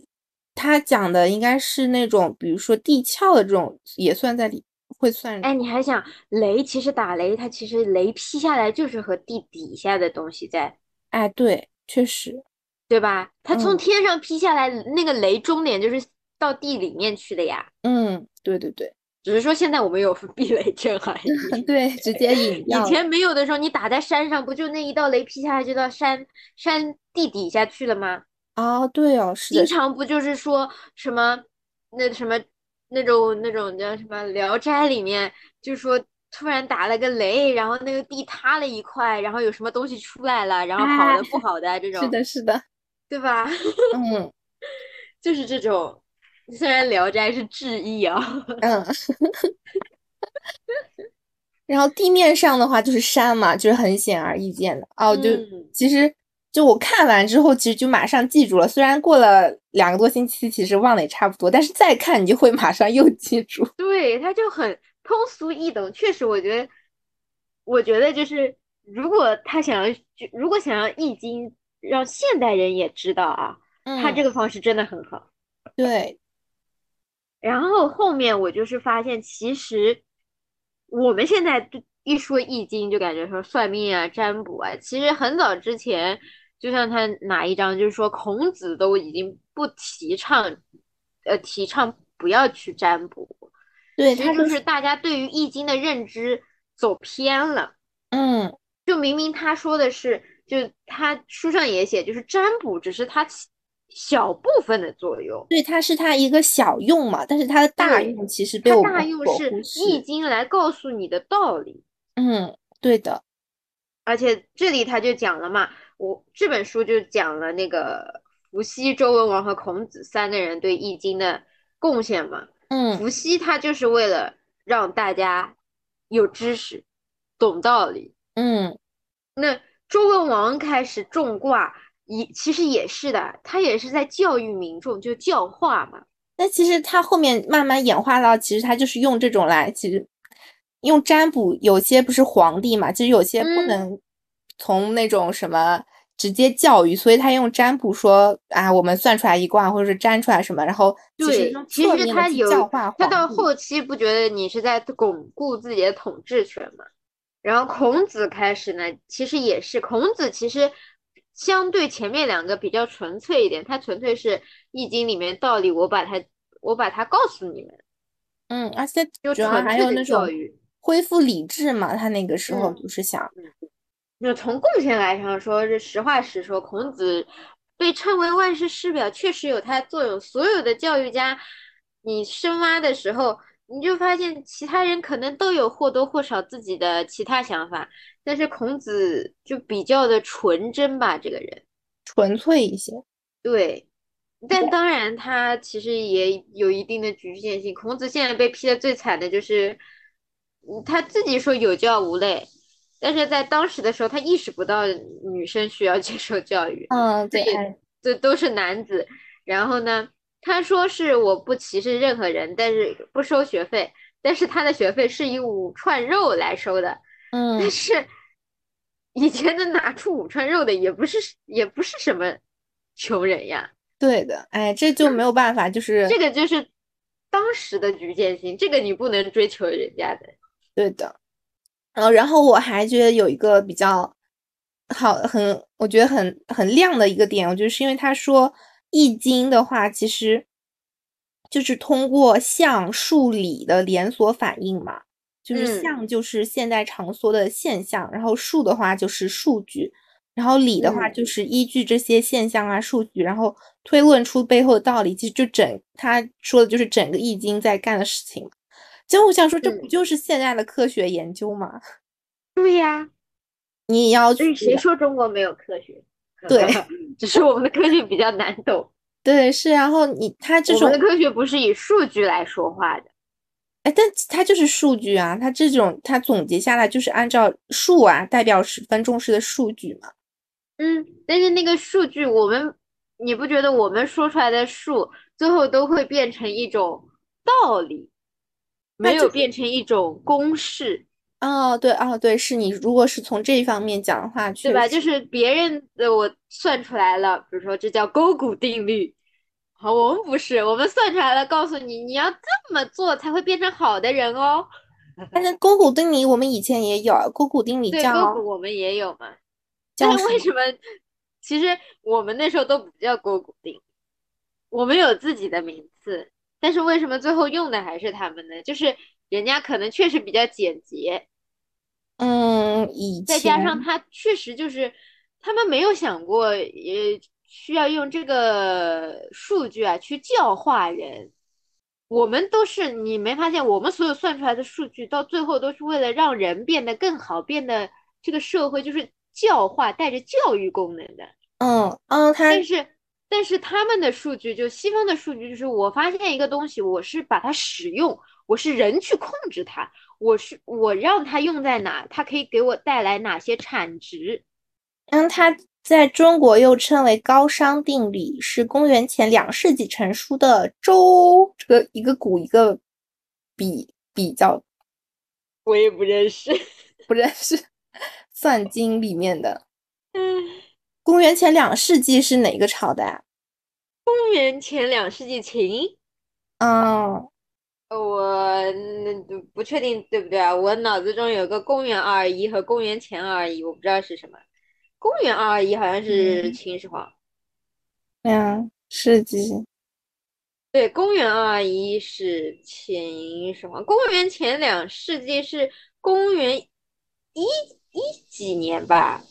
他讲的应该是那种，比如说地壳的这种，也算在里，会算。哎，你还想雷？其实打雷，它其实雷劈下来就是和地底下的东西在，哎，对，确实，对吧？它从嗯天上劈下来，那个雷终点就是到地里面去的呀。嗯，对对对，只是说现在我们有避雷针而已。对，直接引 以。前没有的时候，你打在山上，不就那一道雷劈下来就到山山地底下去了吗？哦，对哦，是的，经常不就是说什么那什么那种那种叫什么《聊斋》里面，就说突然打了个雷，然后那个地塌了一块，然后有什么东西出来了，然后好的哎不好的这种，是的，是的，对吧？嗯就是这种。虽然《聊斋》是志异啊，嗯。然后地面上的话就是山嘛，就是很显而易见的哦。就嗯其实就我看完之后，其实就马上记住了。虽然过了两个多星期，其实忘了也差不多，但是再看你就会马上又记住。对，它就很通俗易懂。确实，我觉得，我觉得就是，如果他想要，就如果想要易经让现代人也知道啊，他这个个方式真的很好。对，然后后面我就是发现，其实我们现在对一说易经，就感觉说算命啊、占卜啊。其实很早之前，就像他哪一章，就是说孔子都已经不提倡，呃，提倡不要去占卜。对，他就是大家对于易经的认知走偏了。嗯，就明明他说的是，就他书上也写，就是占卜只是他小部分的作用。对，它是它一个小用嘛，但是它的大用其实被我们大用是易经来告诉你的道理。嗯，对的。而且这里他就讲了嘛，我这本书就讲了那个伏羲、周文王和孔子三个人对易经的贡献嘛。嗯，伏羲他就是为了让大家有知识、懂道理。嗯，那周文王开始种卦，也其实也是的，他也是在教育民众，就教化嘛。那其实他后面慢慢演化到，其实他就是用这种来，其实用占卜，有些不是皇帝嘛，其实有些不能从那种什么。直接教育，所以他用占卜说啊，我们算出来一卦，或者是占出来什么，然后对，其实他有他到后期不觉得你是在巩固自己的统治权吗？然后孔子开始呢，其实也是孔子，其实相对前面两个比较纯粹一点，他纯粹是易经里面道理，我把它我把它告诉你们，嗯，而且主要还有那种恢复理智嘛，他那个时候就是想。那从贡献来上说，这实话实说，孔子被称为万世师表，确实有他作用。所有的教育家，你深挖的时候，你就发现其他人可能都有或多或少自己的其他想法，但是孔子就比较的纯真吧，这个人纯粹一些。对，但当然他其实也有一定的局限性。孔子现在被批的最惨的就是，他自己说有教无类。但是在当时的时候，他意识不到女生需要接受教育。嗯，对，这都是男子。然后呢，他说是我不歧视任何人，但是不收学费。但是他的学费是以五串肉来收的。嗯，但是以前能拿出五串肉的，也不是也不是什么穷人呀。对的，哎，这就没有办法，就是这个就是当时的局限性，这个你不能追求人家的。对的。呃，然后我还觉得有一个比较好，很我觉得很很亮的一个点，我觉得是因为他说《易经》的话，其实就是通过象数理的连锁反应嘛，就是象就是现在常说的现象，然后数的话就是数据，然后理的话就是依据这些现象啊数据，然后推论出背后的道理，其实就整他说的就是整个《易经》在干的事情。真我想说，这不就是现在的科学研究吗？对呀，你要去谁说中国没有科学？对，只是我们的科学比较难懂。对，是。然后你他这种我们的科学不是以数据来说话的，哎，但它就是数据啊。它这种它总结下来就是按照数啊代表十分重视的数据嘛。嗯，但是那个数据，我们你不觉得我们说出来的数最后都会变成一种道理？没有变成一种公式哦，对哦，对，是你如果是从这一方面讲的话，对吧？就是别人的我算出来了，比如说这叫勾股定律，好，我们不是，我们算出来了，告诉你你要这么做才会变成好的人哦。但是勾股定理我们以前也有，勾股定理叫勾股我们也有嘛？但是为什么？其实我们那时候都不叫勾股定，我们有自己的名字。但是为什么最后用的还是他们呢？就是人家可能确实比较简洁，嗯，以再加上他确实就是他们没有想过，也需要用这个数据啊去教化人。我们都是你没发现，我们所有算出来的数据到最后都是为了让人变得更好，变得这个社会就是教化带着教育功能的。嗯嗯，但是。但是他们的数据，就西方的数据，就是我发现一个东西，我是把它使用，我是人去控制它，我是我让它用在哪，它可以给我带来哪些产值。嗯，它在中国又称为高商定理，是公元前两世纪成书的周这个一个古一个比比较，我也不认识，不认识，算经里面的，嗯。公元前两世纪是哪个朝代？公元前两世纪秦。嗯，我那不确定对不对啊？我脑子中有个公元二二一和公元前二二一，我不知道是什么。公元二二一好像是秦始皇，嗯，世纪。对，公元二二一是秦始皇，公元前两世纪是公元一一几年吧？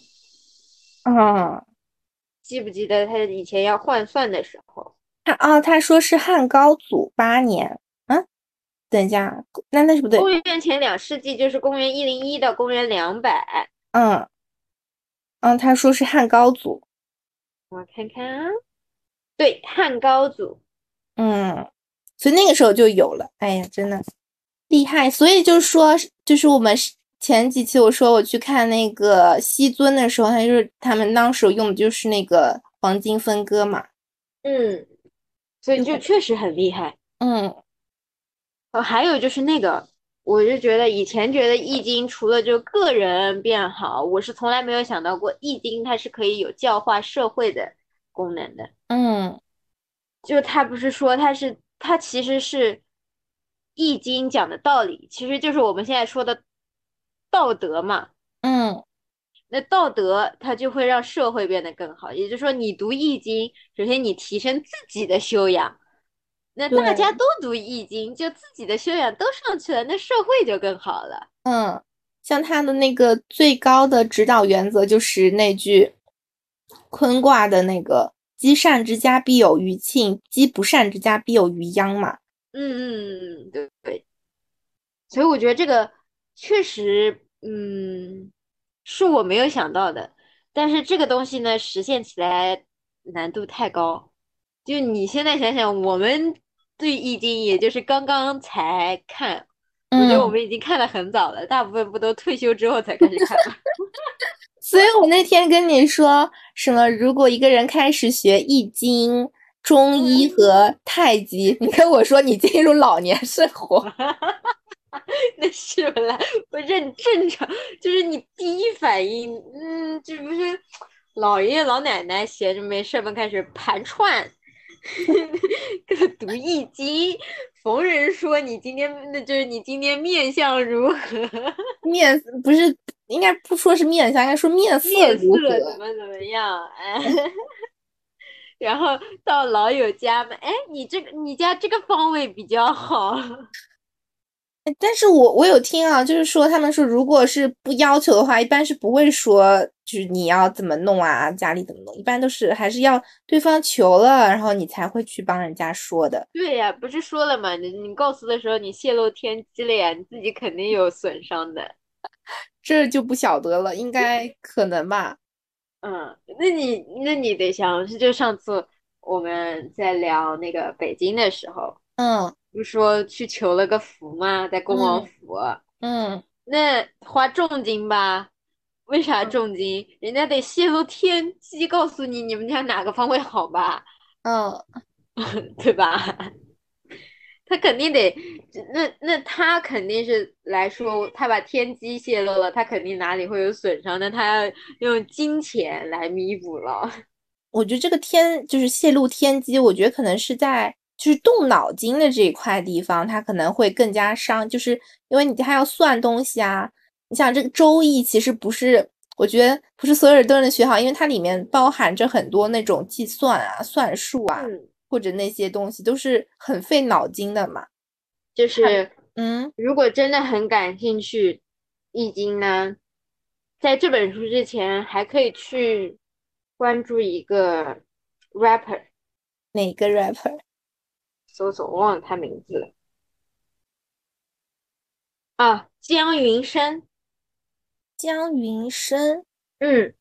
啊，记不记得他以前要换算的时候？他啊，他说是汉高祖八年。嗯，等一下，那那是不对。公元前两世纪就是公元一零一到公元两百。嗯，嗯，他说是汉高祖。我看看啊，对，汉高祖。嗯，所以那个时候就有了。哎呀，真的厉害。所以就是说，就是我们前几期我说我去看那个西尊的时候，他就是他们当时用的就是那个黄金分割嘛。嗯，所以就确实很厉害。嗯，哦，还有就是那个，我就觉得以前觉得易经除了就个人变好，我是从来没有想到过易经它是可以有教化社会的功能的。嗯。就他不是说他是他其实是易经讲的道理，其实就是我们现在说的道德嘛。嗯，那道德它就会让社会变得更好。也就是说，你读易经，首先你提升自己的修养，那大家都读易经，就自己的修养都上去了，那社会就更好了。嗯，像他的那个最高的指导原则就是那句坤卦的那个。积善之家必有余庆，积不善之家必有余殃嘛。嗯嗯嗯，对对。所以我觉得这个确实，嗯，是我没有想到的。但是这个东西呢，实现起来难度太高。就你现在想想，我们对易经也就是刚刚才看，我觉得我们已经看的很早了。大部分不都退休之后才开始看吗？所以我那天跟你说什么？如果一个人开始学易经、中医和太极，你跟我说你进入老年生活，那是本来？不认正常，就是你第一反应，嗯，这不是老爷爷老奶奶闲着没事嘛，开始盘串，读易经。逢人说你今天，那就是你今天面相如何？面不是。应该不说是面相，应该说面色如何？怎么怎么样？哎，然后到老友家嘛，哎，你这个你家这个方位比较好。但是我我有听啊，就是说他们说，如果是不要求的话，一般是不会说，就是你要怎么弄啊，家里怎么弄，一般都是还是要对方求了，然后你才会去帮人家说的。对呀，不是说了嘛，你你告诉的时候你泄露天机了呀，你自己肯定有损伤的。这就不晓得了，应该可能吧。嗯，那你那你得想，就上次我们在聊那个北京的时候，嗯，不是说去求了个福吗？在恭王府，嗯，那花重金吧？为啥重金？人家得泄露天机，告诉你你们家哪个方位好吧？嗯，对吧？他肯定得，那那他肯定是来说，他把天机泄露了，他肯定哪里会有损伤，那他要用金钱来弥补了。我觉得这个天就是泄露天机，我觉得可能是在就是动脑筋的这一块地方，它可能会更加伤，就是因为你还要算东西啊。你想这个周易其实不是，我觉得不是所有人都能学好，因为它里面包含着很多那种计算啊、算术啊。或者那些东西都是很费脑筋的嘛，就是嗯，如果真的很感兴趣易经呢，在这本书之前还可以去关注一个 rapper，哪个 rapper？搜索我忘了他名字了。啊，江云生，江云生，嗯，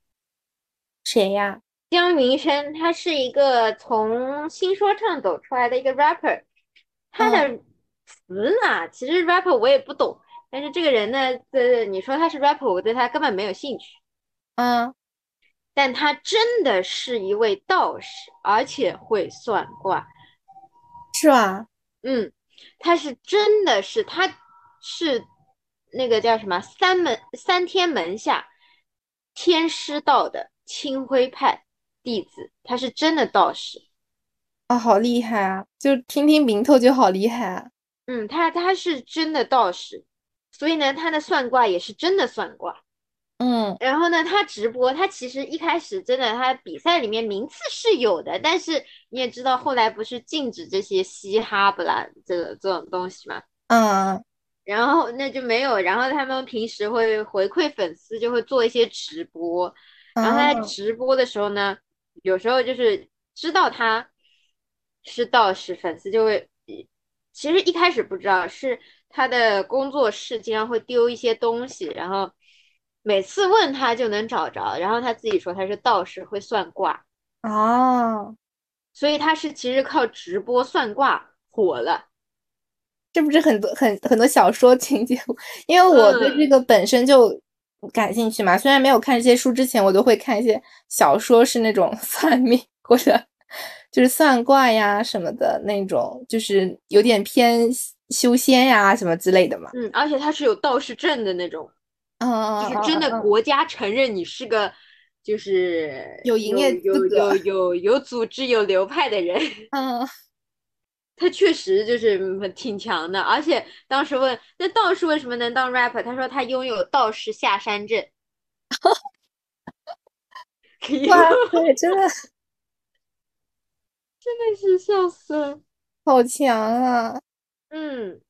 谁呀？江云生，他是一个从新说唱走出来的一个 rapper，他的词呢，其实 rapper 我也不懂，但是这个人呢，呃，你说他是 rapper，我对他根本没有兴趣，嗯，但他真的是一位道士，而且会算卦，是吧？嗯，他是真的是，他是那个叫什么三门三天门下天师道的清辉派。弟子，他是真的道士啊，好厉害啊！就听听名头就好厉害啊。嗯，他他是真的道士，所以呢，他的算卦也是真的算卦。嗯。然后呢，他直播，他其实一开始真的，他比赛里面名次是有的，但是你也知道，后来不是禁止这些嘻哈不啦这个这种东西嘛，嗯。然后那就没有，然后他们平时会回馈粉丝，就会做一些直播，然后他在嗯直播的时候呢，有时候就是知道他是道士，粉丝就会，其实一开始不知道，是他的工作室经常会丢一些东西，然后每次问他就能找着，然后他自己说他是道士，会算卦，哦，所以他是其实靠直播算卦火了。这不是很多很很多小说情节？因为我对嗯这个本身就感兴趣嘛，虽然没有看这些书之前，我都会看一些小说，是那种 算命或者就是算卦呀什么的那种，就是有点偏修仙呀什么之类的嘛。嗯，而且他是有道士证的那种。嗯，就是真的国家承认你是个就是有营业有有有有组织有流派的人，嗯 他确实就是嗯挺强的。而且当时问那道士为什么能当 rapper，他说他拥有道士下山证。嗯，哇塞，真的真的是笑死了。好强啊！嗯，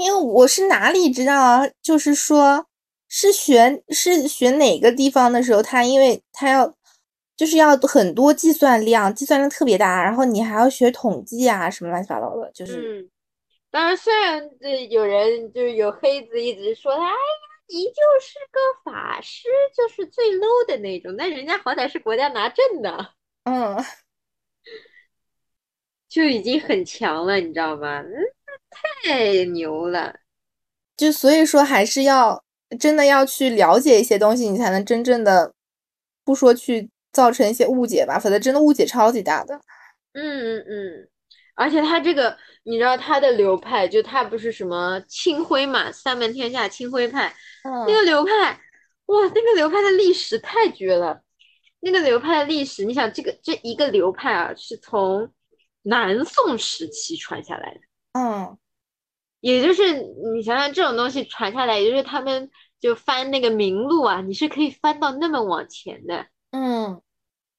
因为我是哪里知道啊？就是说，是学是学哪个地方的时候，他因为他要就是要很多计算量，计算量特别大，然后你还要学统计啊，什么乱七八糟的，就是嗯，当然，虽然这有人就是有黑子一直说他，哎呀，你就是个法师，就是最 low 的那种，但人家好歹是国家拿证的。嗯，就已经很强了，你知道吗？嗯，太牛了。就所以说还是要真的要去了解一些东西，你才能真正的不说去造成一些误解吧，否则真的误解超级大的。嗯嗯嗯，而且他这个，你知道他的流派，就他不是什么清辉嘛，三门天下清辉派，嗯那个流派，哇，那个流派的历史太绝了。那个流派的历史，你想这个这一个流派啊，是从南宋时期传下来的。嗯也就是你想想这种东西传下来，也就是他们就翻那个名录啊，你是可以翻到那么往前的，嗯，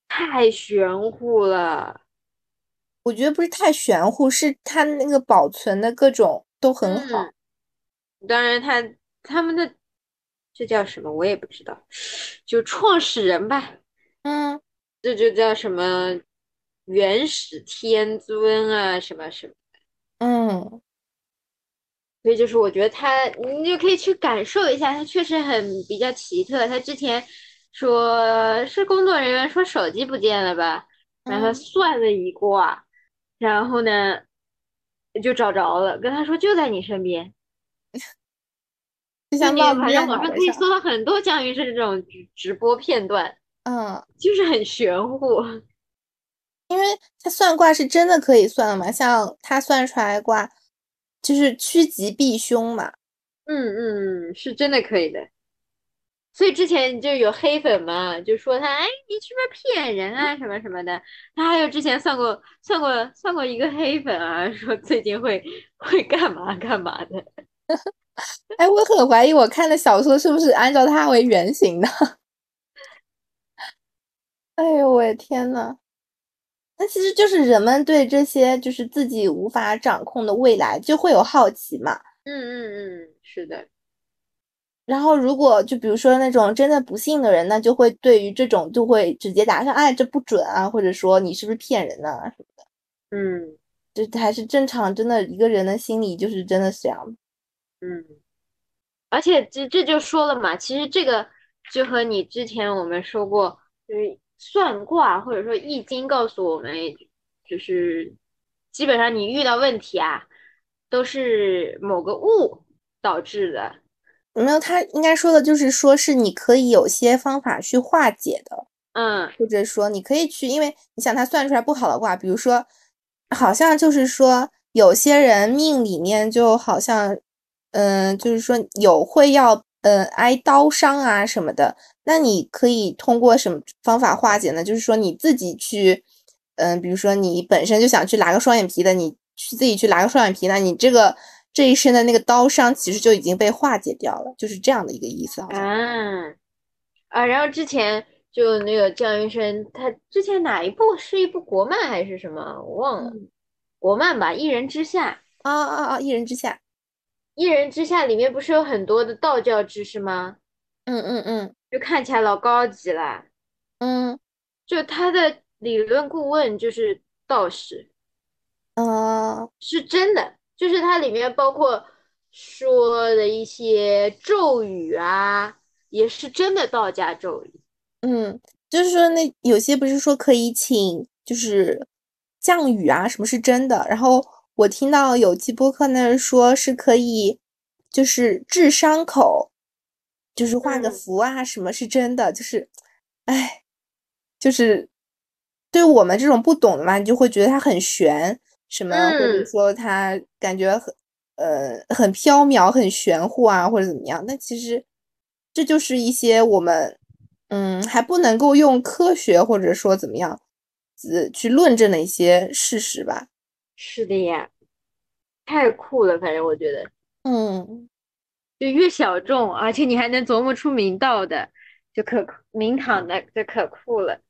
太玄乎了。我觉得不是太玄乎，是它那个保存的各种都很好。嗯，当然他他们的这叫什么我也不知道，就创始人吧，嗯这就叫什么元始天尊啊，什么什么。嗯所以就是我觉得他，你就可以去感受一下，他确实很比较奇特。他之前说是工作人员说手机不见了吧，然后算了一卦，然后呢就找着了，跟他说就在你身边。就像烙印反正网上可以搜到很多姜云升这种直直播片段，嗯，就是很玄乎。因为他算卦是真的可以算的嘛，像他算出来的卦就是趋吉避凶嘛。嗯嗯，是真的可以的。所以之前就有黑粉嘛，就说他，哎，你是不是骗人啊，什么什么的。他还有之前算过算过算过一个黑粉啊，说最近会会干嘛干嘛的。哎，我很怀疑我看的小说是不是按照他为原型的。哎呦，我的天呐！那其实就是人们对这些就是自己无法掌控的未来就会有好奇嘛。嗯嗯嗯，是的，然后如果就比如说那种真的不信的人，那就会对于这种就会直接打上，哎，这不准啊，或者说你是不是骗人啊什么的。嗯这还是正常，真的一个人的心理就是真的是这样。嗯。而且这这就说了嘛，其实这个就和你之前我们说过，就是算卦或者说易经告诉我们，就是基本上你遇到问题啊，都是某个物导致的。没有，他应该说的就是说是你可以有些方法去化解的，嗯或者说你可以去，因为你想他算出来不好的卦，比如说，好像就是说有些人命里面就好像，嗯，就是说有会要嗯挨刀伤啊什么的，那你可以通过什么方法化解呢？就是说你自己去，嗯，比如说你本身就想去拉个双眼皮的，你去自己去拉个双眼皮那，你这个这一身的那个刀伤其实就已经被化解掉了，就是这样的一个意思，好像。啊啊！然后之前就那个姜医生，他之前哪一部是一部国漫还是什么，我忘了，国漫吧，《一人之下》。啊啊啊！一人之下，一人之下里面不是有很多的道教知识吗？嗯嗯嗯就看起来老高级了。嗯就他的理论顾问就是道士，呃是真的，就是它里面包括说的一些咒语啊，也是真的道家咒语。嗯，就是说那有些不是说可以请就是降雨啊，什么是真的？然后我听到有期播客那儿说是可以，就是治伤口，就是画个嗯符啊，什么是真的？就是，哎，就是对我们这种不懂的嘛，你就会觉得它很玄，什么或者嗯说它感觉很呃很缥缈、很玄乎啊，或者怎么样？但其实这就是一些我们嗯还不能够用科学或者说怎么样呃去论证的一些事实吧。是的呀，太酷了，反正我觉得，嗯就越小众，而且你还能琢磨出明道的，就可名堂的，就可酷了。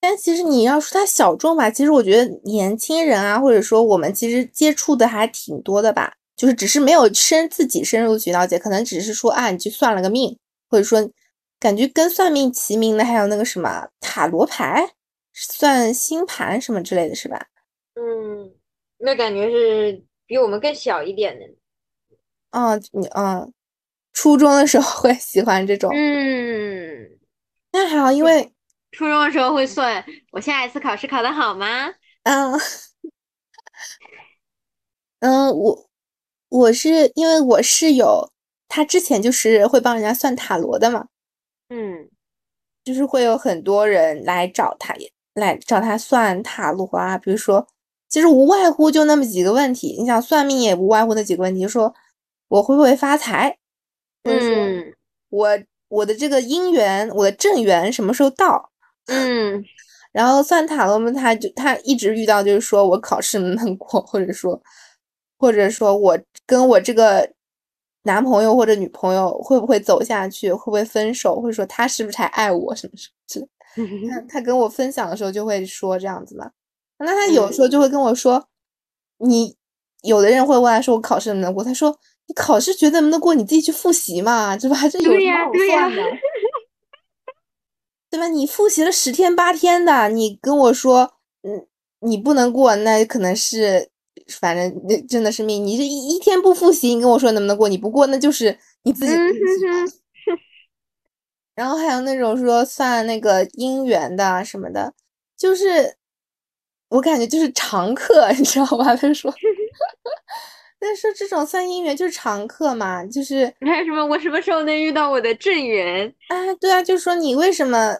但其实你要说它小众吧，其实我觉得年轻人啊，或者说我们其实接触的还挺多的吧，就是只是没有深自己深入去了解，可能只是说啊，你去算了个命，或者说感觉跟算命齐名的还有那个什么塔罗牌、算星盘什么之类的，是吧？嗯，那感觉是比我们更小一点的。嗯，你嗯，初中的时候会喜欢这种，嗯，那还好，因为初中的时候会算我下一次考试考得好吗？嗯嗯，我我是因为我室友他之前就是会帮人家算塔罗的嘛，嗯就是会有很多人来找他，来找他算塔罗啊，比如说，其实无外乎就那么几个问题，你想算命也无外乎那几个问题，就说我会不会发财，嗯我我的这个姻缘，我的正缘什么时候到？嗯 然后算塔罗嘛，他就他一直遇到就是说我考试能不能过，或者说，或者说我跟我这个男朋友或者女朋友会不会走下去，会不会分手，或者说他是不是还爱我什么什么之类。他 他跟我分享的时候就会说这样子嘛，那他有时候就会跟我说，你有的人会问他说我考试能不能过，他说你考试觉得能不能过，你自己去复习嘛，对吧？这有对什么好算的？对吧？你复习了十天八天的，你跟我说，嗯，你不能过，那可能是，反正那真的是命。你这一一天不复习，你跟我说能不能过，你不过，那就是你自己 然后还有那种说算那个姻缘的啊什么的，就是我感觉就是常客，你知道吧？他说，但是说这种算姻缘就是常客嘛，就是 还有什么我什么时候能遇到我的正缘？啊，对啊，就是说你为什么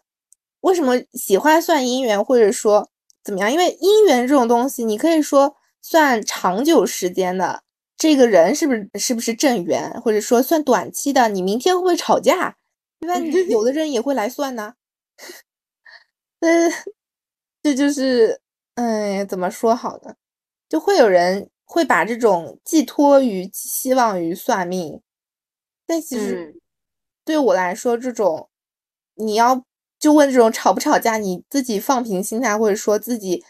为什么喜欢算姻缘，或者说怎么样？因为姻缘这种东西，你可以说算长久时间的，这个人是不是是不是正缘，或者说算短期的，你明天会不会吵架，对吧？你有的人也会来算呐。呃，这就是，哎，怎么说好呢？就会有人会把这种寄托于、希望于算命，但其实嗯对我来说，这种你要就问这种吵不吵架，你自己放平心态，或者说自己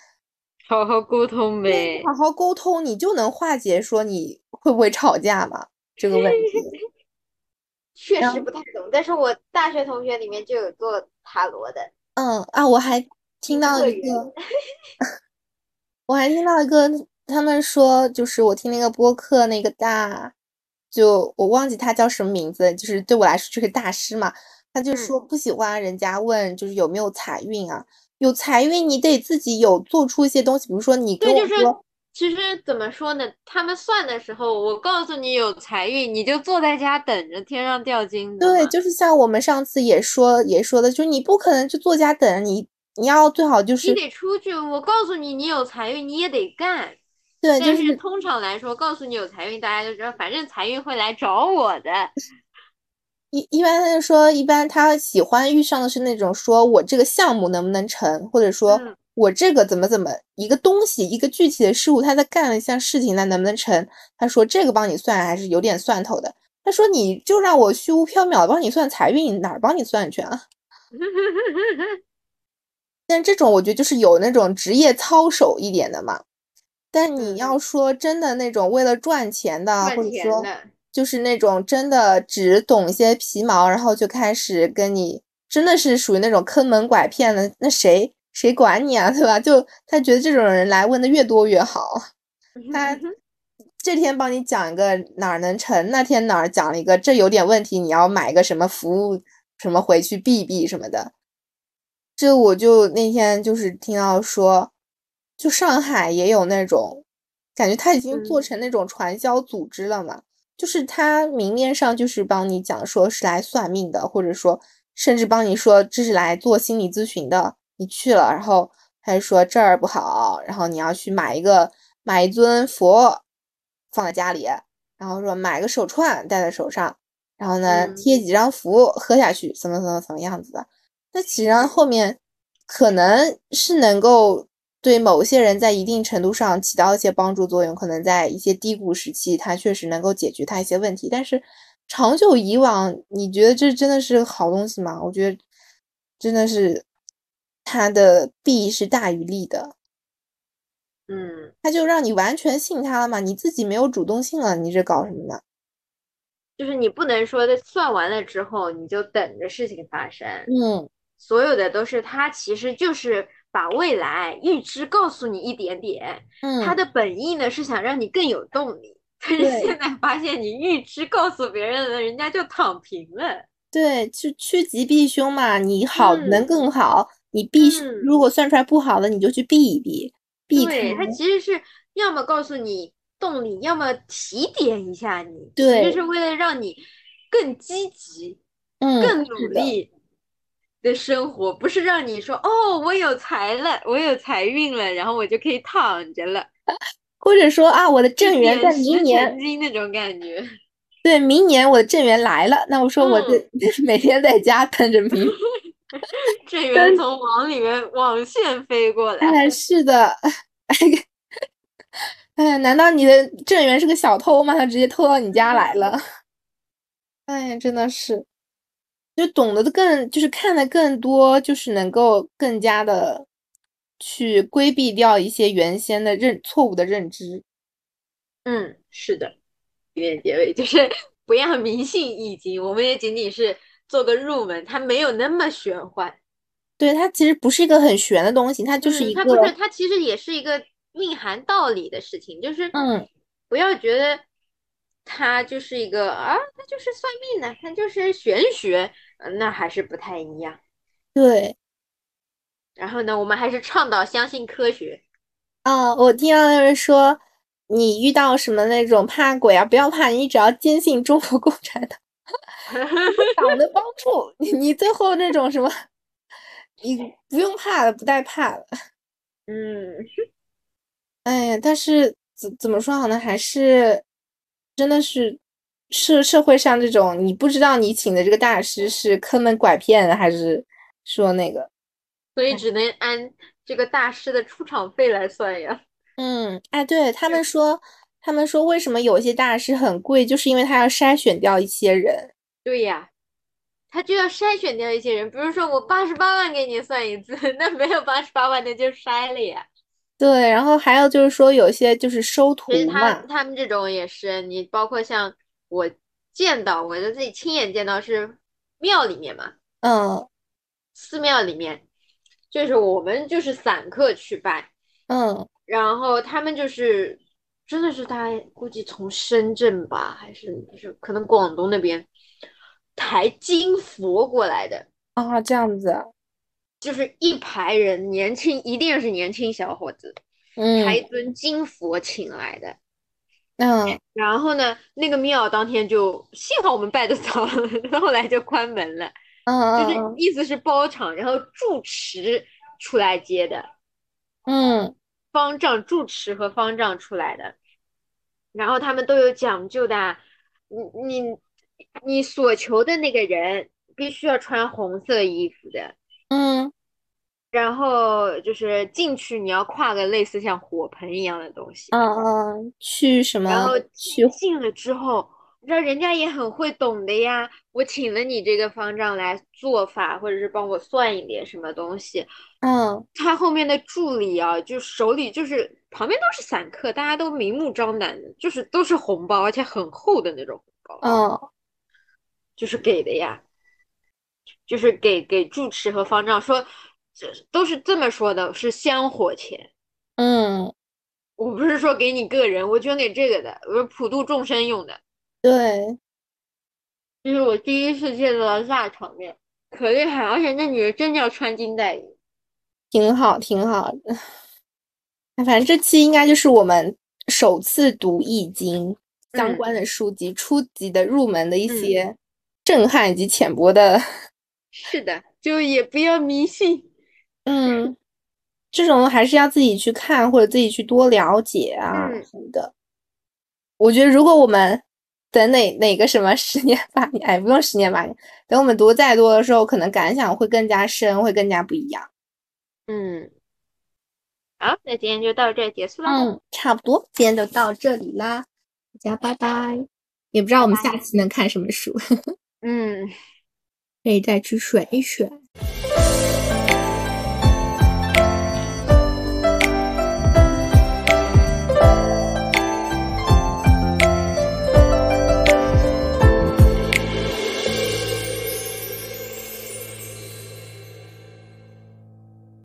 好好沟通呗。好好沟通，你就能化解说你会不会吵架嘛这个问题。确实不太懂，但是我大学同学里面就有做塔罗的。嗯啊，我还听到一个，我还听到一个，他们说就是我听那个播客那个大，就我忘记他叫什么名字，就是对我来说就是大师嘛，他就嗯说不喜欢人家问就是有没有财运啊，有财运你得自己有做出一些东西，比如说你跟我说，其实怎么说呢？他们算的时候，我告诉你有财运，你就坐在家等着天上掉金子对，就是像我们上次也说也说的，就是你不可能就坐家等着你，你要最好就是你得出去。我告诉你，你有财运，你也得干。对，就但是通常来说，告诉你有财运，大家就知道，反正财运会来找我的。一一般他就说，一般他喜欢遇上的是那种说我这个项目能不能成，或者说嗯我这个怎么怎么一个东西，一个具体的事物，他在干了一项事情，那能不能成？他说这个帮你算还是有点算头的。他说你就让我虚无缥缈帮你算财运，哪儿帮你算去啊？但这种我觉得就是有那种职业操守一点的嘛。但你要说真的那种为了赚钱的，或者说就是那种真的只懂一些皮毛，然后就开始跟你，真的是属于那种坑蒙拐骗的，那谁谁管你啊，对吧？就他觉得这种人来问的越多越好。他这天帮你讲一个哪儿能成，那天哪儿讲了一个这有点问题，你要买个什么服务什么回去避避什么的。这我就那天就是听到说。就上海也有那种感觉，他已经做成那种传销组织了嘛？就是他明面上就是帮你讲说是来算命的，或者说甚至帮你说这是来做心理咨询的。你去了，然后他就说这儿不好，然后你要去买一个买一尊佛放在家里，然后说买个手串戴在手上，然后呢贴几张符喝下去，怎么怎么怎么样子的。那其实后面可能是能够。对某些人在一定程度上起到一些帮助作用，可能在一些低谷时期，它确实能够解决他一些问题。但是长久以往，你觉得这真的是好东西吗？我觉得真的是它的弊是大于利的。嗯，他就让你完全信他了嘛？你自己没有主动性了，你这搞什么呢？就是你不能说算完了之后你就等着事情发生。嗯，所有的都是他其实就是。把未来预知告诉你一点点，嗯，他的本意呢是想让你更有动力，但是现在发现你预知告诉别人了，人家就躺平了。对，就趋吉避凶嘛，你好能更好，你避如果算出来不好的，你就去避一避，避开。他其实是要么告诉你动力，要么提点一下你，对，就是为了让你更积极，嗯，更努力。的生活不是让你说哦，我有财了，我有财运了，然后我就可以躺着了，或者说啊，我的正缘在明年那种感觉。对，明年我的正缘来了，那我说我就 每天在家等着明正缘从网里面网线飞过来。哎，是的，哎，难道你的正缘是个小偷吗？他直接偷到你家来了？哎呀，真的是。就懂得的更，就是看的更多，就是能够更加的去规避掉一些原先的认错误的认知。嗯，是的，一点结尾就是 不要迷信易经，我们也仅仅是做个入门，它没有那么玄幻。对，它其实不是一个很玄的东西，它就是一个，它不是，它其实也是一个蕴含道理的事情，就是嗯，不要觉得它就是一个啊，它就是算命的，它就是玄学。那还是不太一样，对。然后呢，我们还是倡导相信科学。啊，我听到有人说，你遇到什么那种怕鬼啊，不要怕，你只要坚信中国共产党党的帮助，你你最后那种什么，你不用怕了，不带怕了。嗯，哎呀，但是怎怎么说好呢？还是真的是。社社会上这种，你不知道你请的这个大师是坑蒙拐骗，还是说那个，所以只能按这个大师的出场费来算呀。嗯，哎，对他们说，他们说为什么有些大师很贵，就是因为他要筛选掉一些人。对呀，他就要筛选掉一些人。比如说我八十八万给你算一次，那没有八十八万的就筛了呀。对，然后还有就是说有些就是收徒嘛，他他们这种也是，你包括像。我见到，我就自己亲眼见到是庙里面嘛，嗯，寺庙里面，就是我们就是散客去拜，嗯，然后他们就是真的是他估计从深圳吧，还是就是可能广东那边抬金佛过来的啊，这样子，就是一排人，年轻一定是年轻小伙子，嗯，抬尊金佛请来的。嗯，然后呢，那个庙当天就幸好我们拜的早，后来就关门了。嗯就是意思是包场，然后住持出来接的。嗯，方丈、住持和方丈出来的，然后他们都有讲究的。你你你所求的那个人必须要穿红色衣服的。嗯，然后就是进去你要跨个类似像火盆一样的东西，嗯嗯，去什么？然后去进了之后，你知道人家也很会懂的呀。我请了你这个方丈来做法，或者是帮我算一点什么东西。嗯他后面的助理啊，就手里就是旁边都是散客，大家都明目张胆的，就是都是红包，而且很厚的那种红包，嗯就是给的呀，就是给给住持和方丈说，这都是这么说的，是香火钱。嗯，我不是说给你个人，我捐给这个的，我是普度众生用的。对，这是我第一次见到的大场面，可厉害！而且那女人真的要穿金戴银。挺好，挺好的。哎反正这期应该就是我们首次读《易经》相嗯关的书籍，初级的入门的一些震撼以及浅薄的，是的，就也不要迷信。嗯，这种还是要自己去看或者自己去多了解啊嗯什么的。我觉得如果我们等哪哪个什么十年八年，哎，不用十年八年，等我们读再多的时候，可能感想会更加深，会更加不一样。嗯，好，那今天就到这儿结束了。嗯，差不多，今天就到这里啦，大家拜拜。也不知道我们下期能看什么书，嗯。可以再去选一选。